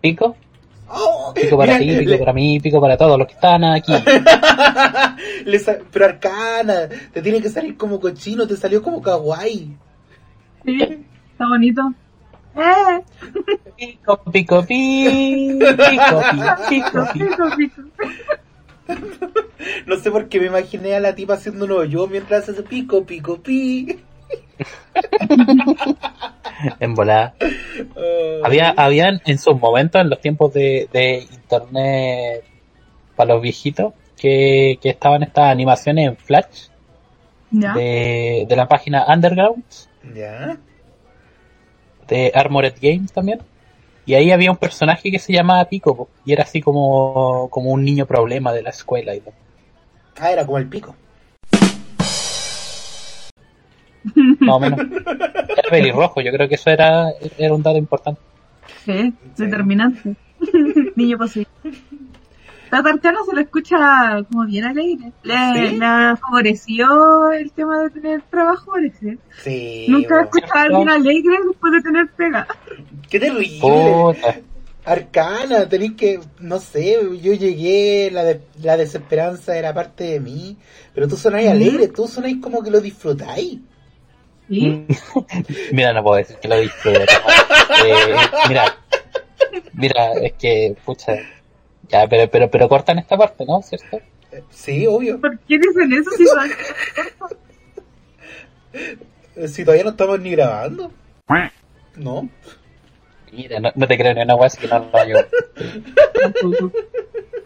pico. Oh, Pico para ti, pico le- para mí, pico para todos los que están aquí. pero Arcana, te tiene que salir como cochino, te salió como kawaii. Sí, está bonito. Eh, Pico, pico, pi, pico, pi, pico, pi. pico, pico. No sé por qué me imaginé a la tipa haciendo un hoyo mientras hace pico, pico, pi. En volada. Había, habían en sus momentos, en los tiempos de, de internet para los viejitos, que, que estaban estas animaciones en Flash de, de la página Underground, Ya. de Armored Games también. Y ahí había un personaje que se llamaba Pico, y era así como, como un niño problema de la escuela y todo. Ah, era como el pico. Más o menos. Era pelirrojo, yo creo que eso era, era un dato importante. Sí, Sí. determinante. Niño posible. Tata Arcana se lo escucha como bien alegre. Le, ¿Sí? le favoreció el tema de tener trabajo, Alex. Sí. Nunca he escuchado a alguien alegre después de tener pega. Qué terrible. Puta. Arcana, tenéis que, no sé, yo llegué, la, de- la desesperanza era parte de mí, pero tú sonáis Ujú. alegre, tú sonáis como que lo disfrutáis. Mira, no puedo decir que lo disfruto. ¿no? Eh, mira, mira, es que, pucha, ya, pero, pero, pero cortan esta parte, ¿no? ¿Cierto? Sí, obvio. ¿Por qué dicen eso si Si todavía no estamos ni grabando. No. Mira, no, no te creo ni una wea, así que no lo hago.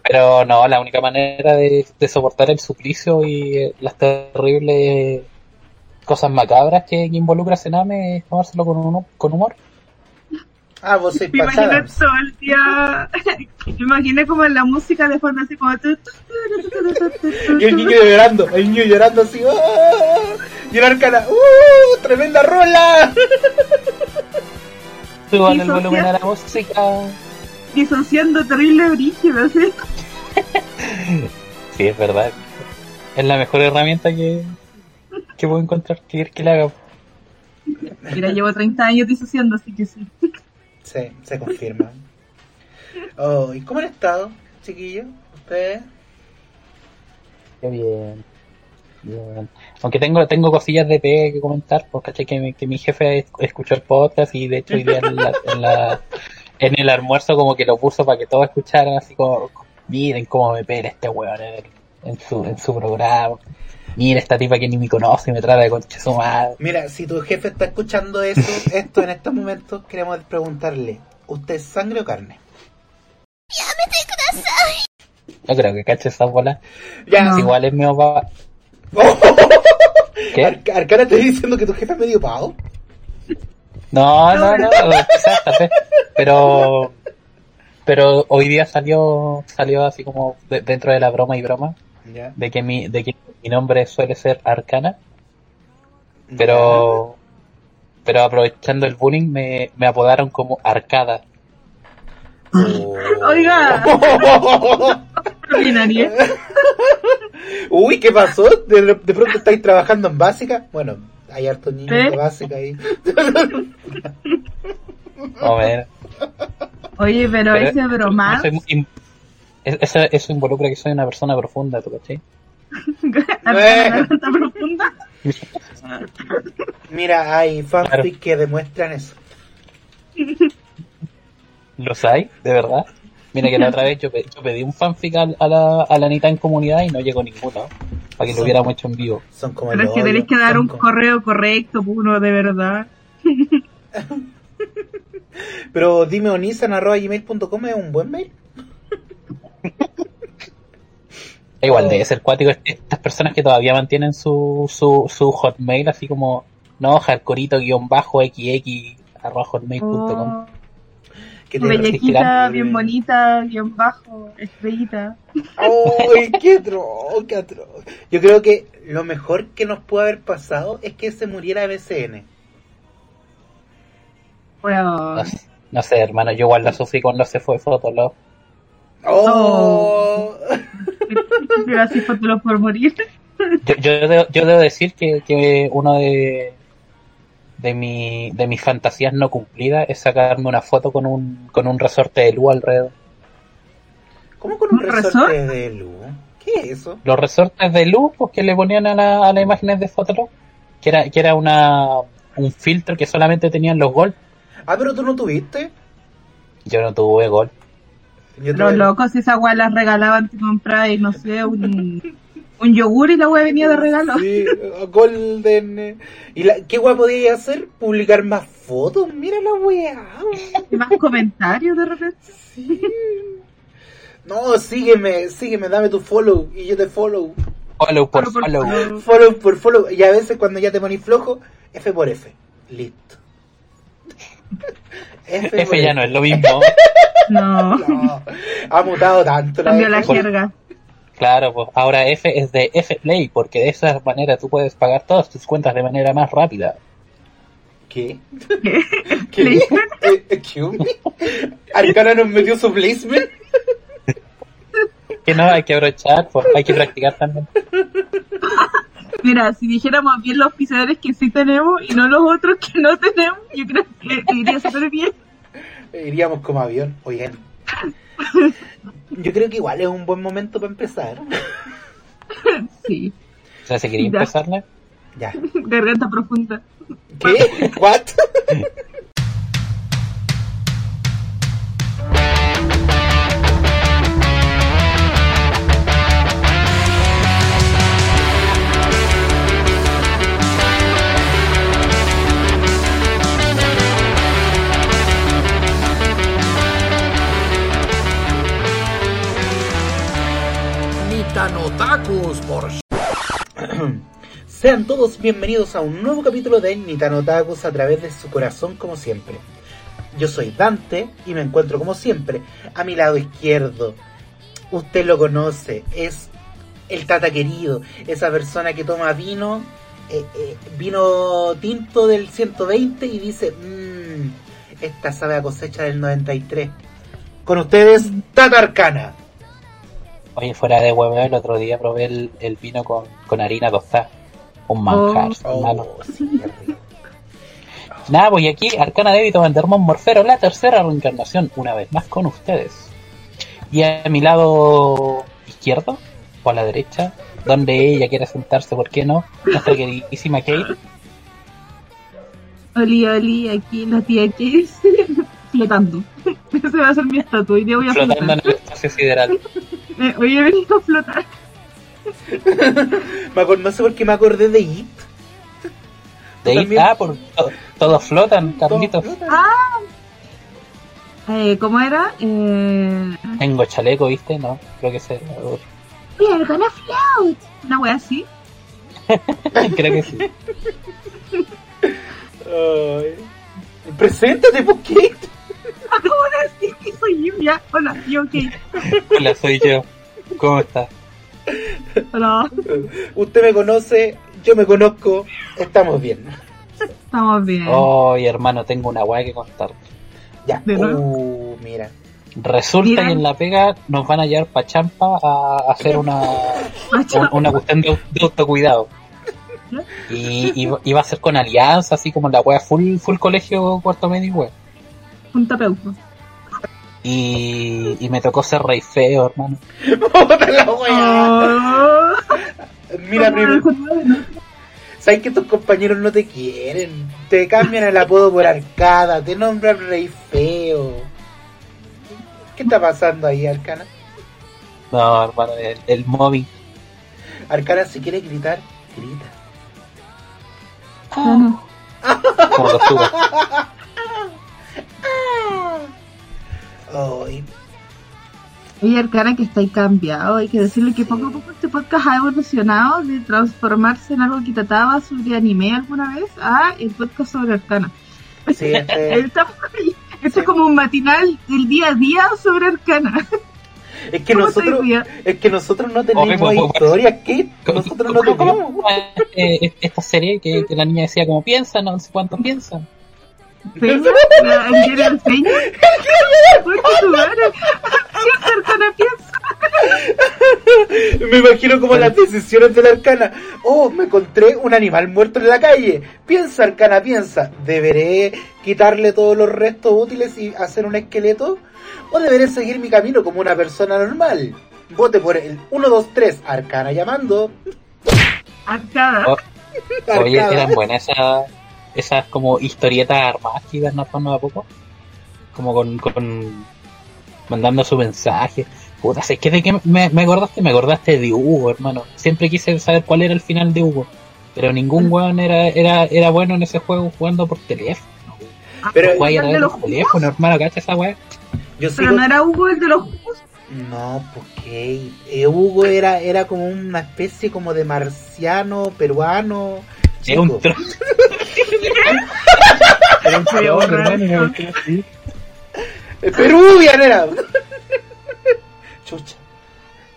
Pero no, la única manera de, de soportar el suplicio y eh, las terribles cosas macabras que, que involucra Sename es tomárselo con, uno, con humor. Ah, vos sois Me imaginé pasada. todo el día. Me imaginé como la música de fondo, así como. Y el niño llorando, el niño llorando así. ¡ah! Y el arcana, ¡uh! ¡Tremenda rola! Suban Y el volumen a la música. disociando terrible brígido, ¿sí? Sí, es verdad. Es la mejor herramienta que, que puedo encontrar. que que le haga? Mira, llevo 30 años disociando, así que sí. Sí, se confirma. Oh, ¿Y cómo han estado, chiquillos? ¿Ustedes? Qué bien. Bien. Aunque tengo, tengo cosillas de P que comentar, porque caché que, mi- que mi jefe es- escuchó el podcast y de hecho hoy día en, la- en, la- en el almuerzo como que lo puso para que todos escucharan así como, miren cómo me pela este weón en su, en su programa. Mira esta tipa que ni me conoce y me trata de concha su madre. Mira, si tu jefe está escuchando eso, esto en estos momentos, queremos preguntarle, ¿usted es sangre o carne? No creo que cache esa bola. Ya, No. Igual es mío pa... ¿Qué? Ar- Arcana te estoy diciendo que tu jefe es medio pavo. No, no, no, quizás, vez. Pero, pero hoy día salió, salió así como de- dentro de la broma y broma Ya. de que mi, de que mi nombre suele ser Arcana, pero, pero aprovechando el bullying me, me apodaron como Arcada. Oh. Oiga. Ordinaria. Uy, ¿qué pasó? De, de pronto estáis trabajando en básica. Bueno, hay hartos niños ¿Eh? de básica ahí. A ver, Oye, pero, pero ese no soy eso, eso involucra que soy una persona profunda, ¿tú cachai? Arcana tan profunda. Mira, hay fanfic Claro. que demuestran eso. ¿Los hay? ¿De verdad? Mira que la otra vez yo, pe- yo pedí un fanfic al- a, la, a la Anita en comunidad y no llegó ninguno. Para que lo hubiéramos hecho en vivo. Son como Pero es que tenéis que dar un como- correo correcto, pues, uno de verdad. Pero dime onisan.gmail.com es un buen mail. Es igual Oh. de ser cuático est- estas personas que todavía mantienen su, su, su hotmail así como no hardcorito guion bajo xx arroba hotmail.com Oh, Que te- Bellequita, bien bonita, guion bajo, estrellita. ¡Ay, qué atroz, qué atroz! Yo creo que lo mejor que nos puede haber pasado es que se muriera BCN. Bueno, no, sé- no sé hermano yo igual la sufrí cuando se fue Fotolog ¡Oh! gracias por por morir. yo, yo, debo, yo debo decir que, que uno de de mi de mis fantasías no cumplidas es sacarme una foto con un con un resorte de luz alrededor. ¿Cómo con un, ¿Un resorte resort? de luz? ¿Qué es eso? Los resortes de luz pues, que le ponían a, la- a las imágenes de Fotolog, que era que era una un filtro que solamente tenían los gol. Ah, pero tú no tuviste. Yo no tuve gol. Los locos, esa weá las regalaban, te comprabas, no sé, un, un yogur y la weá venía de regalo. Sí, Golden. ¿Y la, qué guay podía hacer? Publicar más fotos. Mira la weá. Y más comentarios de repente. Sí. No, sígueme, sígueme, dame tu follow y yo te follow. Follow por Follow por follow. por follow. Y a veces cuando ya te ponís flojo, F por F. Listo. F, F ya no es lo mismo. No, No, ha mutado tanto la cambió la F. jerga. Claro, pues ahora F es de F Play, porque de esa manera tú puedes pagar todas tus cuentas de manera más rápida. ¿Qué? ¿Qué? ¿Qué? ¿Placement? Eh, excuse me. Arcana nos metió su placement. Que no, hay que aprovechar, pues hay que practicar también. Mira, si dijéramos bien los pisadores que sí tenemos y no los otros que no tenemos, yo creo que iría súper bien. Iríamos como avión. Oigan. Yo creo que igual es un buen momento para empezar. Sí, O sea, si quería Ya. empezarle, Ya. garganta profunda. ¿Qué? ¿What? Sean todos bienvenidos a un nuevo capítulo de Nitanotakus a través de su corazón como siempre. Yo soy Dante y me encuentro como siempre a mi lado izquierdo. Usted lo conoce, es el tata querido, esa persona que toma vino, eh, eh, vino tinto del 120 y dice, mmm, esta sabe a cosecha del 93. Con ustedes, Tata Arcana. Oye, fuera de huevo, el otro día probé el, el vino con, con harina tostada. Un manjar, hermano. Oh, sí. Nada, pues y aquí Arcana Débito Vandermon Morfero, la tercera reencarnación, una vez más con ustedes. Y a mi lado izquierdo, o a la derecha, donde ella quiere sentarse, ¿por qué no? Nuestra queridísima Kate. Oli, oli, aquí la tía que flotando. Ese va a ser mi estatua. Hoy día voy a flotando flotar. en el espacio sideral. Eh, hoy he venido a flotar. Me acor- no sé por qué me acordé de It. De también? ah, por, to- todos flotan, Carlitos. Ah, eh, ¿cómo era? Eh, Tengo chaleco, ¿viste? No, creo que se. we are gonna float. Una wea así. creo que sí. Ay. Preséntate, pues, Kate. Acabo de decir que soy Lluvia. Hola, yo ok. Hola, soy yo. ¿Cómo estás? Hola, Usted me conoce, yo me conozco, estamos bien. estamos bien. Oh, hermano, tengo una guay que contar. Ya. Uh, mira. Resulta que en la pega nos van a llevar pa' Champa a hacer una, un- una cuestión de, de autocuidado. Y, y, y va a ser con alianza, así como la wea full, full colegio cuarto medio, wea. Un tapeuco. Y, y me tocó ser rey feo, hermano. Puta la wea. Oh, Mira, ¿cómo primero, sabes que tus compañeros no te quieren. Te cambian el apodo por arcada, te nombran rey feo. ¿Qué está pasando ahí, Arcana? No, hermano, el, el móvil. Arcana, si quiere gritar, grita. No, no. Como Ay, Oye, Arcana, que está ahí cambiado. Hay que decirle que poco a poco este podcast ha evolucionado de transformarse en algo que trataba sobre anime alguna vez a el podcast sobre Arcana. sí, este- Estamos ahí. Esto es como un matinal del día a día sobre Arcana. es que ¿Cómo nosotros, es que nosotros no tenemos Oye, pues, pues, historias, ¿qué? Nosotros no ¿Cómo- cómo- tenemos. esta serie que, que la niña decía como piensan, no sé cuánto piensan. Peña, la Peña. Arcana. Me imagino como las decisiones de la arcana. Oh, me encontré un animal muerto en la calle. Piensa, arcana, piensa. ¿Deberé quitarle todos los restos útiles y hacer un esqueleto? ¿O deberé seguir mi camino como una persona normal? Vote por el 1, 2, 3, arcana llamando. Arcada. Oh, Oye, eran buenas esas, esas como historietas armadas que iban narrando a poco. Como con, con mandando su mensaje. Puta, es que de qué me, me acordaste, me acordaste de Hugo, hermano. Siempre quise saber cuál era el final de Hugo. Pero ningún weón era, era, era bueno en ese juego jugando por teléfono. Pero- Jugáis a ¿El de los hermano, cacha esa weá. Yo Pero sigo- no era Hugo el de los jugos. No, porque eh, Hugo era, era como una especie como de marciano, peruano. Es un chico. tro- Era un Voy a troll, borrar hermano, esto. ¿por qué así? Eh, Peruvian era. Chucha.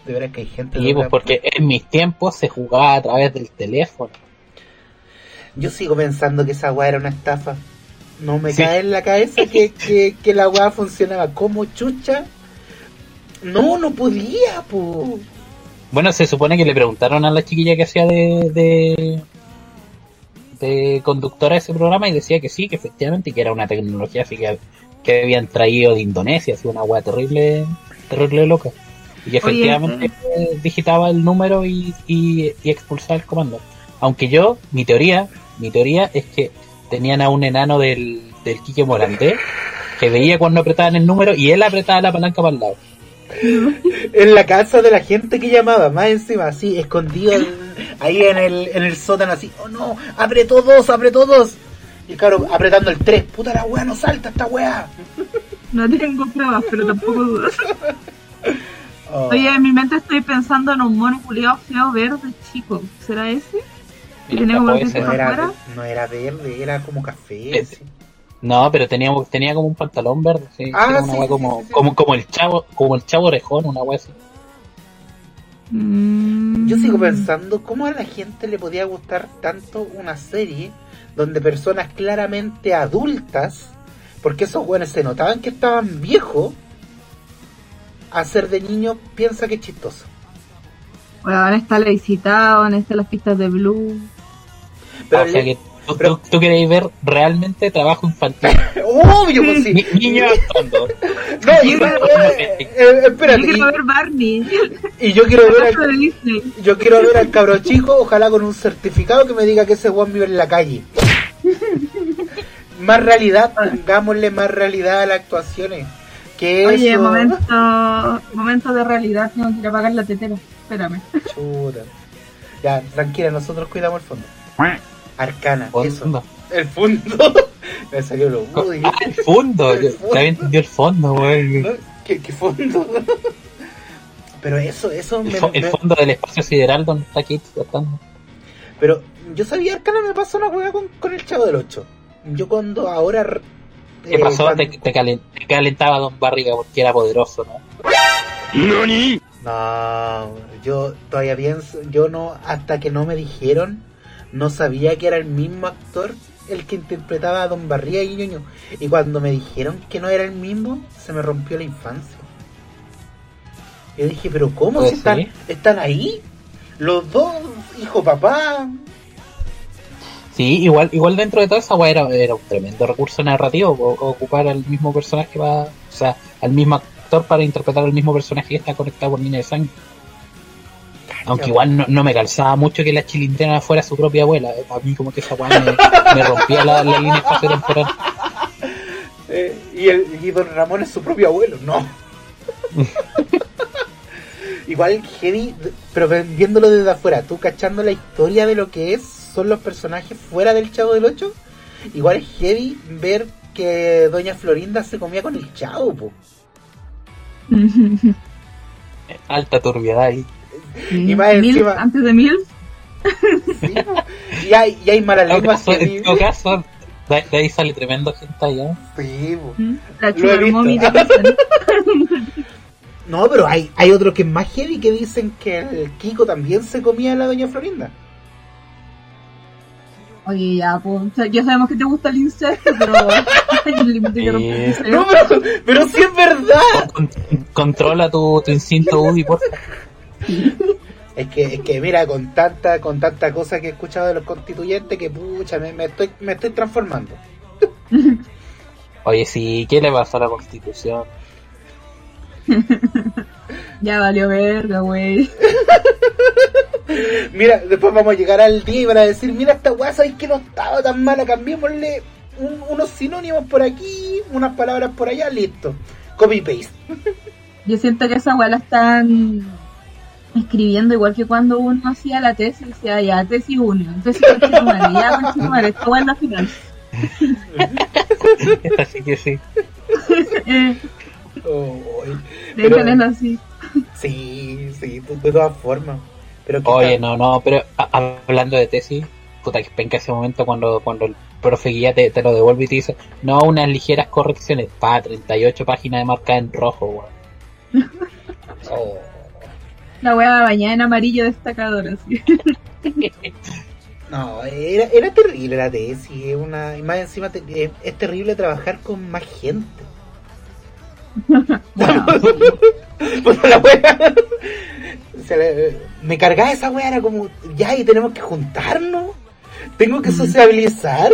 De veras que hay gente. Sí, pues verdad. porque en mis tiempos se jugaba a través del teléfono. Yo sigo pensando que esa weá era una estafa. No me Sí. cae en la cabeza que, que, que la weá funcionaba como chucha. No, no podía, po. Bueno, se supone que le preguntaron a la chiquilla que hacía de, de, de conductora de ese programa y decía que sí, que efectivamente, que era una tecnología así que, que habían traído de Indonesia, así una weá terrible, terrible loca. Y que efectivamente eh, digitaba el número y, y, y expulsaba el comando. Aunque yo, mi teoría, mi teoría es que tenían a un enano del, del Quique Morandé que veía cuando apretaban el número y él apretaba la palanca para el lado. En la casa de la gente que llamaba, más encima, así, escondido en- ahí en el, en el sótano, así, oh no, apretó dos, apretó dos. Y claro, apretando el 3, puta la weá, no salta esta weá. No tengo pruebas, pero tampoco dudas. Oh. Oye, en mi mente estoy pensando en un mono culiado feo verde chico. ¿Será ese? Tiene como no, era, no era verde, era como café. Así. No, pero tenía, tenía como un pantalón verde, sí. Ah, Era una sí, como, sí, como, como el chavo, como el chavo orejón, una wea así. Mm. Yo sigo pensando cómo a la gente le podía gustar tanto una serie donde personas claramente adultas, porque esos güeyes se notaban que estaban viejos, a ser de niño piensa que es chistoso. Bueno, ahora está la visitado, a estar las pistas de Blue. Pero, o sea que tú, pero- tú, tú queréis ver realmente trabajo infantil. obvio, pues sí. Ni- niños actuando. No, y- Yo- eh, eh, Yo espérate, quiero y, ver Barney. y yo quiero ver al, yo quiero ver al cabro chico, ojalá con un certificado que me diga que ese Juan vive en la calle. más realidad, pongámosle más realidad a las actuaciones. Que Oye, eso... momento, momento de realidad, tengo que ir a apagar la tetera. Espérame. Chuta. Ya, tranquila, nosotros cuidamos el fondo. Arcana, Fondo. eso. El fondo. Me salió lo Woody. Ah, el fondo. El Yo fondo. te había entendido el fondo. ¿no? ¿Qué, qué fondo? Pero eso, eso El, me, fo- el me- fondo del espacio sideral donde está Kate flotando. Pero yo sabía, Arcana me pasó una hueá con, con el chavo del 8. Yo cuando ahora... ¿Qué eh, pasó? cuando- Te, te calen- te calentaba Don Barriga porque era poderoso, ¿no? No, yo todavía pienso, yo no, hasta que no me dijeron, no sabía que era el mismo actor el que interpretaba a Don Barriga y Ñoño. Y cuando me dijeron que no era el mismo, se me rompió la infancia. Yo dije, pero ¿cómo? Si están, sí. están ahí? Los dos, hijo, papá. Sí, igual, igual dentro de toda esa weá era, era un tremendo recurso narrativo ocupar al mismo personaje para, o sea, al mismo actor para interpretar al mismo personaje que está conectado por línea de sangre. Aunque igual no, no me calzaba mucho que la chilindrina fuera su propia abuela. A mí como que esa weá me, me rompía la, la línea espacio-temporal. Eh, y, el, y Don Ramón es su propio abuelo, no. Igual heavy, pero viéndolo desde afuera, tú cachando la historia de lo que es, son los personajes fuera del Chavo del 8, igual es heavy ver que Doña Florinda se comía con el Chavo, po. Alta turbiedad ahí. Y más encima- antes de Milf. Sí, y, hay, y hay malas lenguas caso, que en todo caso, de, de ahí sale tremendo gente allá. Sí, po. La Lo he visto. No, pero hay, hay otro que es más heavy que dicen que el Kiko también se comía a la Doña Florinda. Oye, ya, pues, o sea, ya sabemos que te gusta el incesto, pero. No, pero, pero sí es verdad. Con- controla tu, tu instinto Woody, por favor. Es que, es que mira, con tanta, con tanta cosa que he escuchado de los constituyentes, que pucha, me, me estoy, me estoy transformando. Oye, sí, ¿qué le pasó a la constitución? Ya valió verga, güey. Mira, después vamos a llegar al día y van a decir, mira esta weá, ¿sabes que no estaba tan mala? Cambiémosle un- unos sinónimos por aquí, unas palabras por allá, listo. Copy paste. Yo siento que esa weá la están escribiendo igual que cuando uno hacía la tesis, decía ya, tesis 1, tesis conchetumare, ya conchetumare, esta weá es la final. Esta sí que sí. Oy, déjenlo así. sí, sí, de, de todas formas. Pero ¿qué Oye, tal? no, no, pero a- hablando de tesis, puta que penca ese momento cuando, cuando el profe guía te, te lo devuelve y te dice, no, unas ligeras correcciones, pa, 38 páginas de marca en rojo, weón. Oh. La weá bañada en amarillo destacador, así. No, era, era terrible la tesis, es una, y más encima te- es, es terrible trabajar con más gente. La wea. O sea, me cargaba esa wea, era como, ya, y tenemos que juntarnos. Tengo que sociabilizar.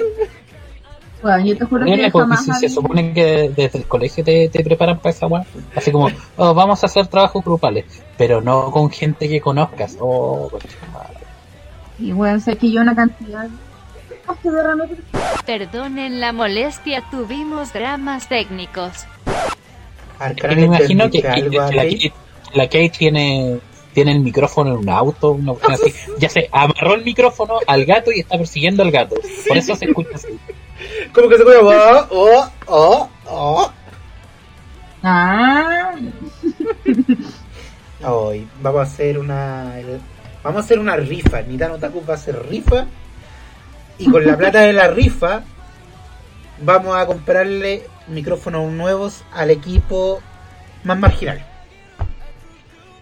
Bueno, yo te juro que jamás si se había- supone que desde el colegio te, te preparan para esa weá. Así como, oh, vamos a hacer trabajos grupales, pero no con gente que conozcas. Oh. Y bueno, sé que yo una cantidad Perdonen la molestia, tuvimos dramas técnicos. Me imagino que, ¿entendiste que- que la, Kate? Kate, la Kate tiene, tiene el micrófono en un auto, una así. Ya se amarró el micrófono al gato y está persiguiendo al gato. Por eso se escucha así. Como que se puede, oh, oh, oh, oh. Ah, Hoy vamos a hacer una. el- vamos a hacer una rifa. Nitano Taku va a hacer rifa. Y con la plata de la rifa. Vamos a comprarle micrófonos nuevos al equipo más marginal.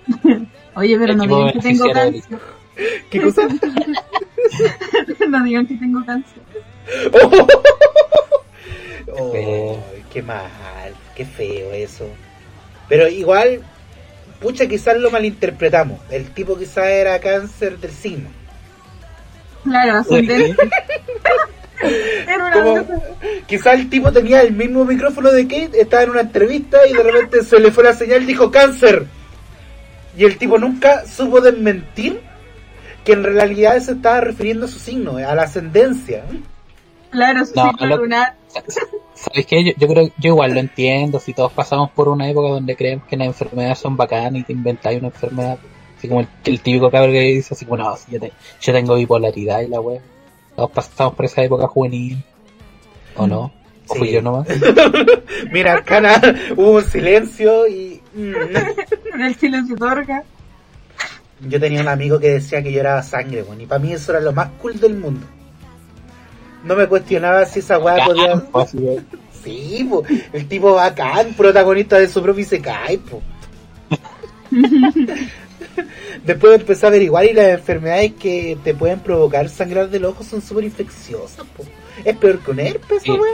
oye, pero no digan que tengo cáncer. ¿Qué cosa? No digan que tengo cáncer. Oh, feo. qué mal, qué feo eso. Pero igual, pucha, quizás lo malinterpretamos. El tipo quizás era cáncer del signo. Claro, ascendente. Como, quizás el tipo tenía el mismo micrófono de Kate, estaba en una entrevista y de repente se le fue la señal y dijo cáncer. Y el tipo nunca supo desmentir que en realidad se estaba refiriendo a su signo, a la ascendencia. Claro, su No, signo lo- lunar. ¿Sabes qué? Yo, yo creo, yo igual lo entiendo. Si todos pasamos por una época donde creemos que las enfermedades son bacanas y te inventáis una enfermedad. Así como el, el típico cabrón que dice así como, no, si yo, te- yo tengo bipolaridad y la wea. Todos pasamos por esa época juvenil. ¿O no? ¿O fui yo nomás? Mira, Arcana, hubo un silencio y... mm, En el silencio otorga. Yo tenía un amigo que decía que lloraba sangre, bueno, y para mí eso era lo más cool del mundo. No me cuestionaba si esa weá podía... Sí, po, el tipo bacán, protagonista de su propio Isekai, po. Después empecé a averiguar y las enfermedades que te pueden provocar sangrar del ojo son súper infecciosas, po. Es peor que un herpes, Sí. esa weá.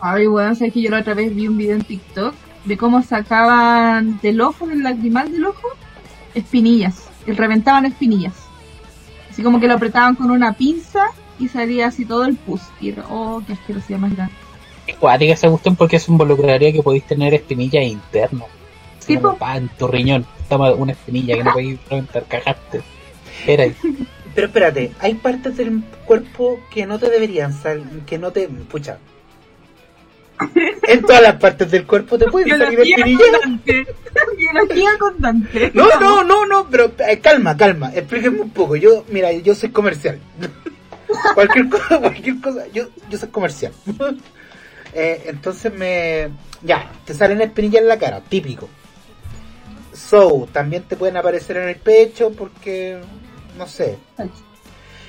Ay, weón, sabes que yo la otra vez vi un video en TikTok de cómo sacaban del ojo, del lagrimal del ojo, espinillas. Y reventaban espinillas. Así como que lo apretaban con una pinza y salía así todo el pus. Y era- oh, qué asquerosidad más grande. Es cuática esa cuestión porque eso involucraría que podéis tener espinillas internas. Así Sí, como, po. pa, en tu riñón. Toma una espinilla que no podéis reventar, cagaste. Era ahí. Pero espérate, hay partes del cuerpo que no te deberían salir, que no te... Pucha. En todas las partes del cuerpo te pueden salir espinillas. Biología con Dante. No, no, no, no, pero eh, calma, calma, explíqueme un poco. Yo, mira, yo soy comercial. Cualquier cosa, cualquier cosa, yo, yo soy comercial. Eh, entonces me... Ya, te salen espinillas en la cara, típico. So, también te pueden aparecer en el pecho porque... No sé.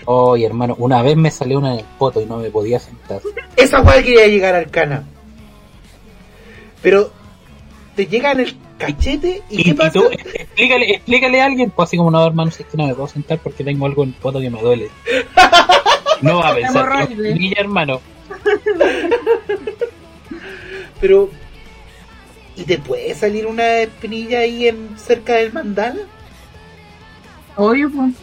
Oye, hermano, una vez me salió una en el poto y no me podía sentar. Esa weá quería llegar al cana. Pero... Te llega en el cachete y, Y, ¿qué y pasa? tú, explícale, explícale a alguien, pues así como no, hermano, si es que no me puedo sentar porque tengo algo en el poto que me duele. No va a pensar Hemorroide. espinilla, hermano. Pero. ¿Y te puede salir una espinilla ahí en cerca del mandala? Obvio, pues.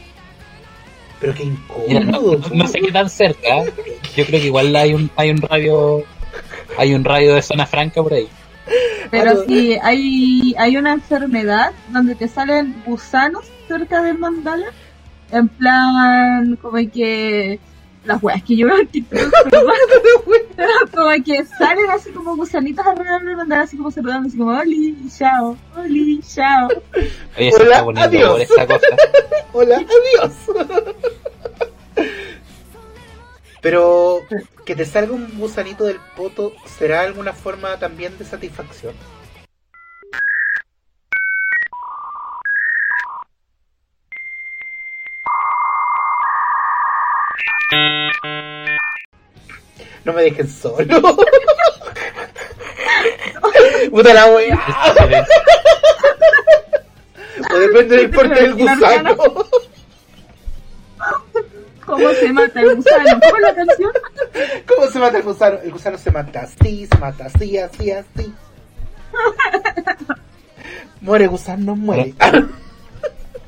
Pero qué incómodo. no- no sé qué tan cerca. ¿eh? Yo creo que igual hay un, hay un radio, hay un radio de zona franca por ahí. Pero si hay, hay una enfermedad donde te salen gusanos cerca del mandala, en plan, como que las weas que yo veo en TikTok, pero como que salen así como gusanitos alrededor del mandala, así como saludando, así como, oli, chao, oli, chao. Oye, se Hola, está adiós. por esta cosa. Hola, adiós. Pero que te salga un gusanito del poto será alguna forma también de satisfacción. No me dejen solo. Puta la wea. O depende del porte del gusano. ¿Cómo se mata el gusano? ¿Cómo es la canción? ¿Cómo se mata el gusano? El gusano se mata así, se mata así, así, así. Muere gusano, muere.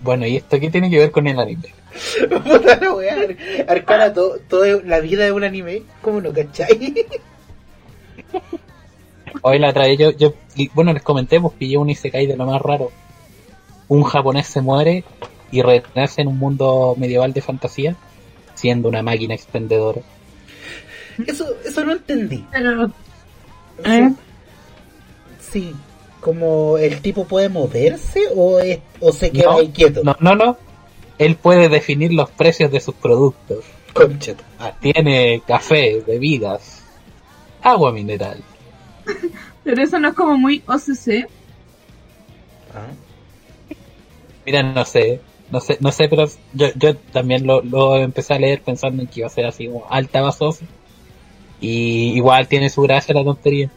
Bueno, ¿y esto qué tiene que ver con el anime? Puta la. Arcana, todo, todo la vida de un anime. ¿Cómo no cachai? Hoy la trae yo, yo, y bueno, les comenté, pues pillé un Isekai de lo más raro. Un japonés se muere y renace en un mundo medieval de fantasía, siendo una máquina expendedora. Eso, eso no entendí. Pero, ¿eh? Sí. Como el tipo puede moverse o, es, o se queda No, ahí quieto. No, no, no. Él puede definir los precios de sus productos. Ah, Tiene café, bebidas, agua mineral. pero eso no es como muy OCC. ah. Mira, no sé, no sé, no sé, pero yo, yo también lo, lo empecé a leer pensando en que iba a ser así como alta basosa. Y igual tiene su gracia la tontería.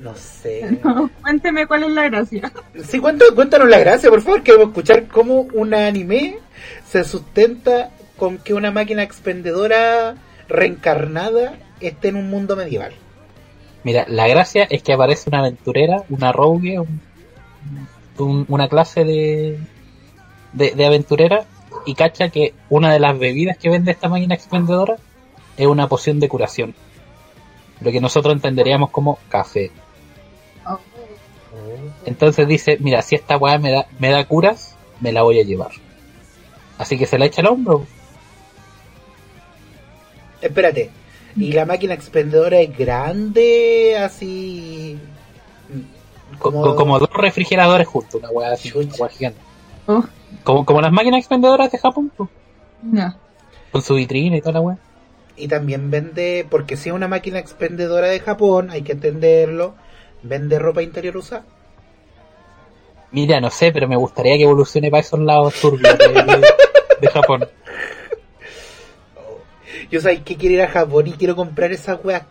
No sé. Cuénteme cuál es la gracia. Sí, cuéntanos, cuéntanos la gracia, por favor. Queremos escuchar cómo un anime se sustenta con que una máquina expendedora reencarnada esté en un mundo medieval. Mira, la gracia es que aparece una aventurera, una rogue, un- un- una clase de, de, de aventurera y cacha que una de las bebidas que vende esta máquina expendedora es una poción de curación. Lo que nosotros entenderíamos como café. Entonces dice, mira, si esta weá me da, me da curas, me la voy a llevar. Así que se la echa al hombro. Espérate. ¿Y la máquina expendedora es grande, así... Co- co- Como, dos refrigeradores juntos, una weá así, una weá gigante. Oh, Como, como las máquinas expendedoras de Japón, pues, no. con su vitrina y toda la weá. Y también vende, porque si es una máquina expendedora de Japón, hay que entenderlo, vende ropa interior usada. Mira, no sé, pero me gustaría que evolucione para esos lados turbios de, de- de Japón. Yo sé que quiero ir a Japón y quiero comprar esas weas.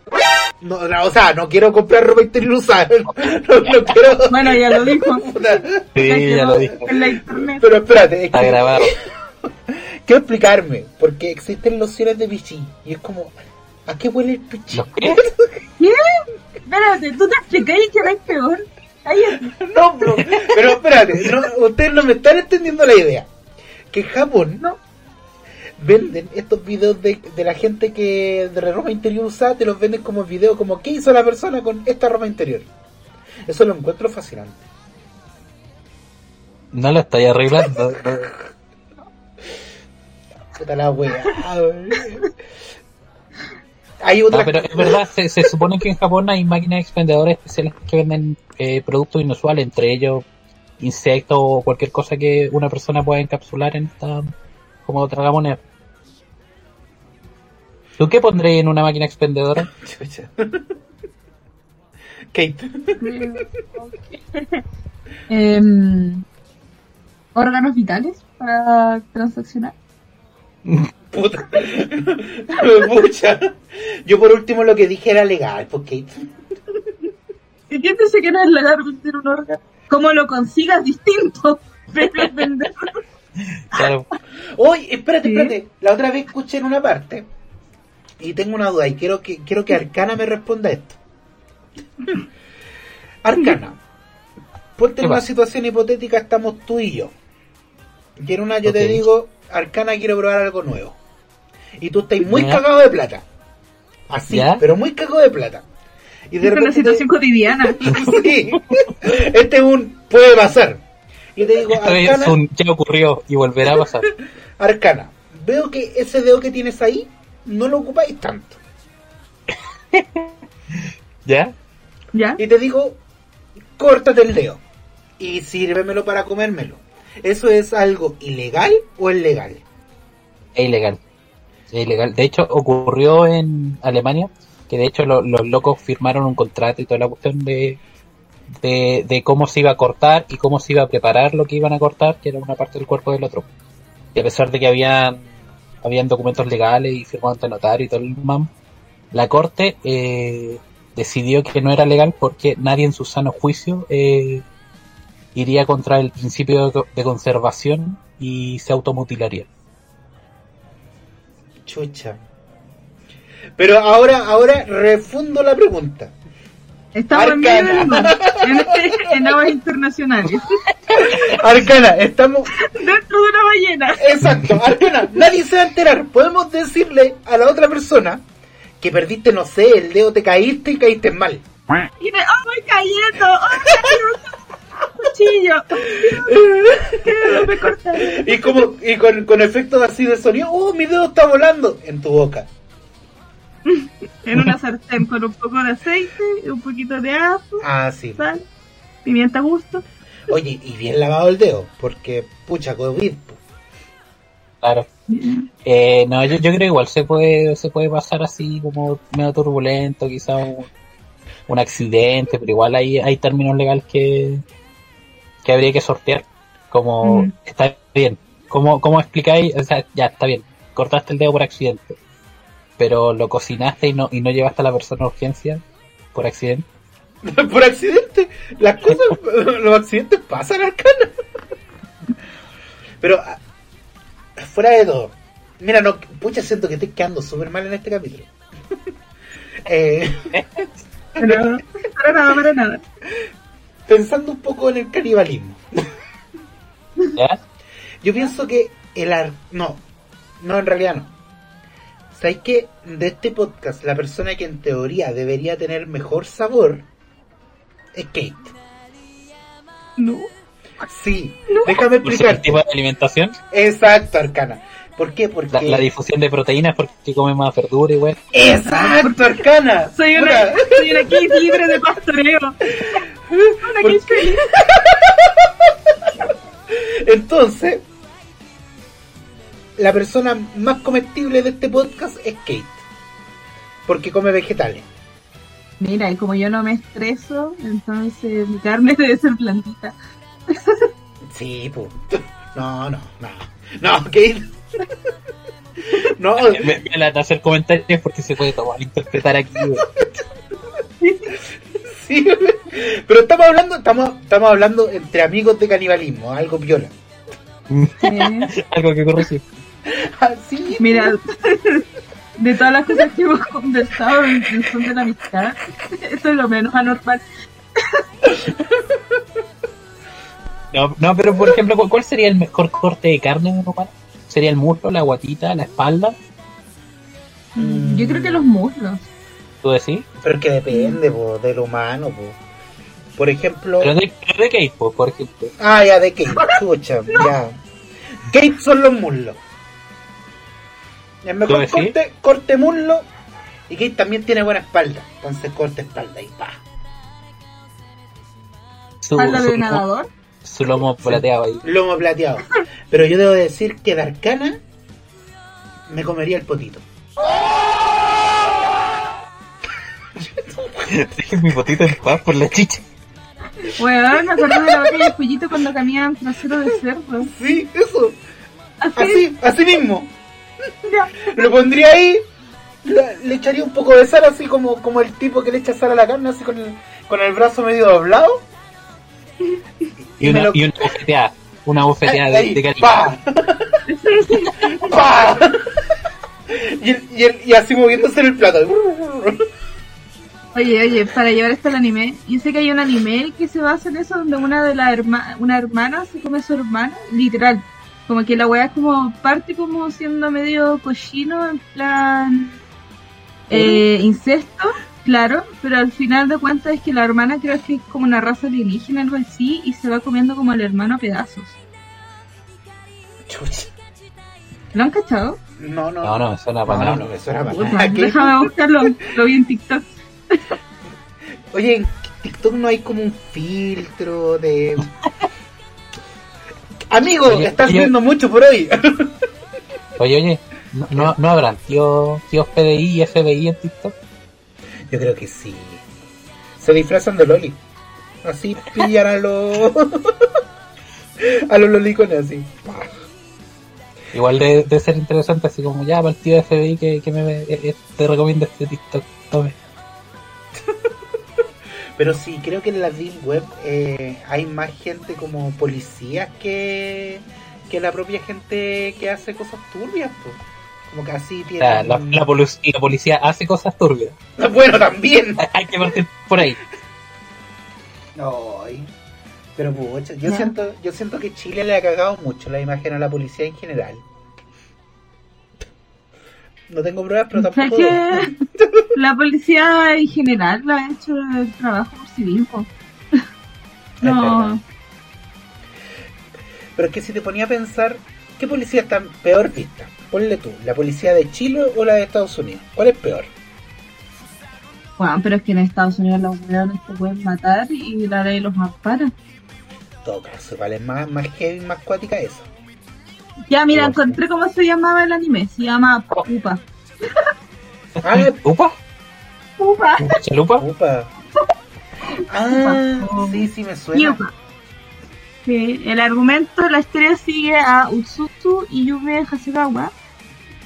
No, no, o sea, no quiero comprar ropa interior usada. No, no quiero. Bueno, ya lo dijo. Sí, Ya lo dijo. En la internet. Pero espérate, es Está que grabado. quiero explicarme. Porque existen lociones de pichí. Y es como, ¿a qué huele el pichí? ¿Los qué? ¿Qué? Espérate, tú te explicas y quedáis peor. No, bro. Pero espérate, no, ustedes no me están entendiendo la idea. Que en Japón No. venden estos videos de, de la gente que de ropa interior usada, te los venden como videos como ¿qué hizo la persona con esta ropa interior? Eso lo encuentro fascinante. No lo estoy arreglando. Puta la wea. wey. Hay No, otra pero es verdad, se, se supone que en Japón hay máquinas expendedoras especiales que venden eh, productos inusuales, entre ellos insectos o cualquier cosa que una persona pueda encapsular en esta como otra moneda. ¿Tú qué pondrías en una máquina expendedora? Kate. Em, órganos vitales para transaccionar. Puta. Pucha. Yo por último lo que dije era legal, Kate. ¿Y quién dice que no es legal vender un órgano? ¿Cómo lo consigas distinto? Pero es venderlo. Claro, Oye, espérate, ¿Sí? espérate. La otra vez escuché en una parte y tengo una duda y quiero que quiero que Arcana me responda esto. Arcana, ponte ¿Qué en una situación hipotética, estamos tú y yo. Y en una yo te digo, Arcana, quiero probar algo nuevo. Y tú estás muy Ya. cagado de plata. Así, Ya. pero muy cagado de plata. Y de Es una repente te- situación cotidiana. Sí. Este es un puede pasar. Y te digo, Esto es Arcana, un ya ocurrió y volverá a pasar. Arcana, veo que ese dedo que tienes ahí no lo ocupáis tanto. ¿Ya? ¿Ya? Y te digo, córtate el dedo y sírvemelo para comérmelo. ¿Eso es algo ilegal o es legal? Es ilegal. Es ilegal. De hecho, ocurrió en Alemania, que de hecho lo- los locos firmaron un contrato y toda la cuestión de, de, de cómo se iba a cortar y cómo se iba a preparar lo que iban a cortar, que era una parte del cuerpo del otro. Y a pesar de que habían, habían documentos legales y firmados ante notario y todo el mam, la corte eh, decidió que no era legal porque nadie en su sano juicio eh, iría contra el principio de, de conservación y se automutilaría. Chucha. Pero ahora, ahora refundo la pregunta. Estamos en medio del mar, en, en aguas internacionales, Arcana, estamos... dentro de una ballena. Exacto, Arcana, nadie se va a enterar. Podemos decirle a la otra persona que perdiste, no sé, el dedo, te caíste y caíste mal. Y me, ¡oh, voy cayendo! ¡Oh, cuchillo! ¡Que me cortaré! Y como y con, con efectos así de sonido, ¡oh, mi dedo está volando! En tu boca. En una sartén con un poco de aceite, un poquito de ajo, Ah, sí. sal, pimienta a gusto. Oye, y bien lavado el dedo, porque pucha, COVID. Claro. Eh, no, yo, yo creo que igual se puede, se puede pasar así como medio turbulento, quizá un, un accidente, pero igual hay, hay términos legales que, que habría que sortear. Como, Mm. está bien, ¿cómo, cómo explicáis? O sea, ya está bien, cortaste el dedo por accidente, pero lo cocinaste y no, y no llevaste a la persona a urgencia por accidente. Por accidente. Las cosas, los accidentes pasan, Arcana. Pero, ah, fuera de todo. Mira, no, pucha, siento que estoy quedando súper mal en este capítulo. Eh, Pero, para nada, para nada. Pensando un poco en el canibalismo. ¿Ya? Yo pienso que el ar... No, no, en realidad no. ¿Sabes que De este podcast, la persona que en teoría debería tener mejor sabor es Kate. No. Sí, déjame Por ser el explicar. tipo de alimentación, Exacto, Arcana. ¿Por qué? Porque... la, la difusión de proteínas porque come más verdura y wey. Exacto, Arcana. Soy una, soy una Kate libre de pastoreo. Una ¿Por Kate feliz. Entonces, la persona más comestible de este podcast es Kate. Porque come vegetales. Mira, y como yo no me estreso, entonces mi carne debe ser blandita. Sí, pues. No, no, no. No, Kate. No, Me, me lata hacer comentarios porque se puede tomar interpretar aquí. sí. Pero estamos hablando, estamos, estamos hablando entre amigos de canibalismo, algo viola. Eh, Algo que ocurre siempre. Así. mira, de todas las cosas que hemos conversado en función de la amistad, esto es lo menos anormal. No, no, pero por ejemplo, ¿cu- ¿cuál sería el mejor corte de carne de humano? ¿Sería el muslo, la guatita, la espalda? Mm. Yo creo que los muslos. ¿Tú decís? Pero es que depende, po, del humano, po. Por ejemplo. Pero de, de Kate, pues, por ejemplo. Ah, ya, de Kate, escucha, ya. Kate son los muslos. El mejor corte, corte muslo. Y Kate también tiene buena espalda. Entonces corte espalda y pa. Su, ¿Habla su de nadador? su lomo plateado ahí. Lomo plateado. Pero yo debo decir que de Arcana me comería el potito. Mi potito en paz por la chicha. Bueno, me acuerdo de la vaca y el pollito cuando comían trasero de cerdo. Sí, eso. Así, Así, así mismo. ya. Lo pondría ahí. Le, le echaría un poco de sal, así como, como el tipo que le echa sal a la carne, así con el, con el brazo medio doblado. Y Y me una, lo- y una bofeteada. Una bofeteada de, de. ¡Pa! Y, el- y, el- y así moviéndose en el plato. Oye, oye, para llevar esto al anime, yo sé que hay un anime que se basa en eso, donde una de las herma una hermana se come a su hermana, literal, Como que la weá es como parte como siendo medio cochino, en plan eh, incesto, claro, pero al final de cuentas es que la hermana creo que es como una raza alienígena, algo así, y se va comiendo como al hermano a pedazos. Chucha. ¿Lo han cachado? No, no. No, no, me suena para no, nada. no me suena para Puta, nada. ¿Qué? déjame buscarlo, lo vi en TikTok. Oye, en TikTok no hay como un filtro de. Amigo, Oye, estás oye. viendo mucho por hoy. Oye, oye, ¿no, no, no habrán tíos, tíos PDI y FBI en TikTok? Yo creo que sí. Se disfrazan de Loli. Así pillan a los. a los lolicones así. Igual de, de ser interesante, así como ya tío de FBI que, que me, eh, eh, te recomiendo este TikTok. Tome. Pero sí, creo que en la Deep Web eh, hay más gente como policías que, que la propia gente que hace cosas turbias. po. Como que así O sea, la, la, polu- la policía hace cosas turbias. Bueno, también. Hay- que partir por ahí. Ay. Pero pucha, yo siento, yo siento que Chile le ha cagado mucho la imagen a la policía en general. No tengo pruebas, pero O sea tampoco. que la policía en general lo ha hecho el trabajo por sí mismo. No, Pero es que si te ponía a pensar, ¿qué policía está peor vista? Ponle tú, ¿la policía de Chile o la de Estados Unidos? ¿Cuál es peor? bueno, pero es que en Estados Unidos los weones te pueden matar y la ley los ampara. En todo caso, vale más, más heavy, más cuática eso. Ya, mira, encontré cómo se llamaba el anime. Se llama Pupa. Ah, ¿Upa? Pupa. ¿Chalupa? upa. Ah, sí, sí me suena. Yupa. Sí, el argumento, la historia sigue a Utsusu y Yume Hasegawa,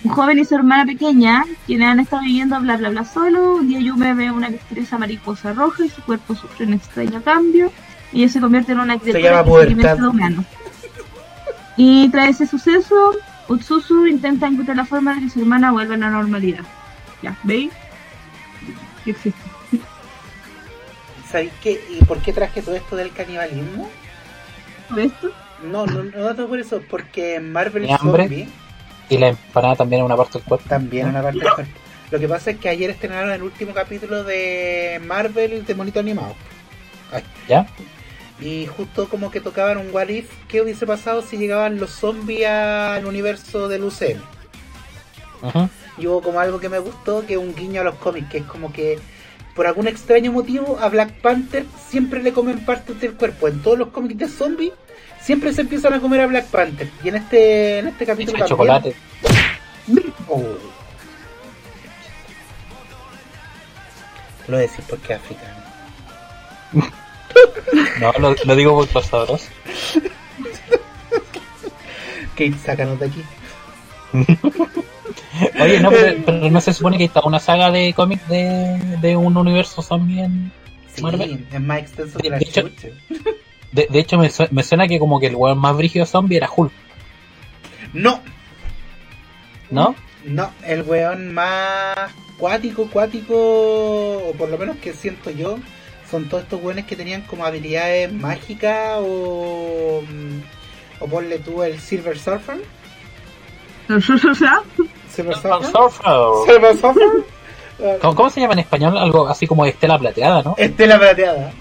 un joven y su hermana pequeña, quienes han estado viviendo bla bla bla solo. Un día Yume ve una misteriosa mariposa roja y su cuerpo sufre un extraño cambio. Y ella se convierte en una criatura que humanos. Y tras ese suceso, Utsusu intenta encontrar la forma de que su hermana vuelva a la normalidad. Ya, ¿veis? Que existe. ¿Sabéis qué? ¿Y por qué traje todo esto del canibalismo? ¿Ves esto? No, no, no, no por eso, porque en Marvel ¿Tiene hambre? Y la empanada también es una parte del cuerpo. también una parte del cuerpo. Lo que pasa es que ayer estrenaron el último capítulo de Marvel de Monito Animado. Ay. ¿Ya? Y justo como que tocaban un what if, ¿qué hubiese pasado si llegaban los zombies al universo del UCM? Ujú. Y hubo como algo que me gustó, que es un guiño a los cómics, que es como que por algún extraño motivo a Black Panther siempre le comen partes del cuerpo. En todos los cómics de zombies siempre se empiezan a comer a Black Panther. Y en este, en este capítulo también. chocolate. Oh. Lo decís porque es africano. No, lo, lo digo por sabrosos. Kate, sácanos de aquí. Oye, no, pero, pero no se supone que está una saga de cómics de, de un universo zombie en Sí, Marvel. es más extenso que la De hecho-. De, de hecho, me, su- me suena que como que el weón más brígido zombie era Hulk, No, ¿no? no, el weón más cuático, cuático, o por lo menos que siento yo, son todos estos weones que tenían como habilidades mágicas o. mm, O ponle tú el Silver Surfer. Silver Surfer. Surfer. Silver Surfer. ¿Cómo, cómo se llama en español? Algo así como Estela Plateada, ¿no? Estela plateada.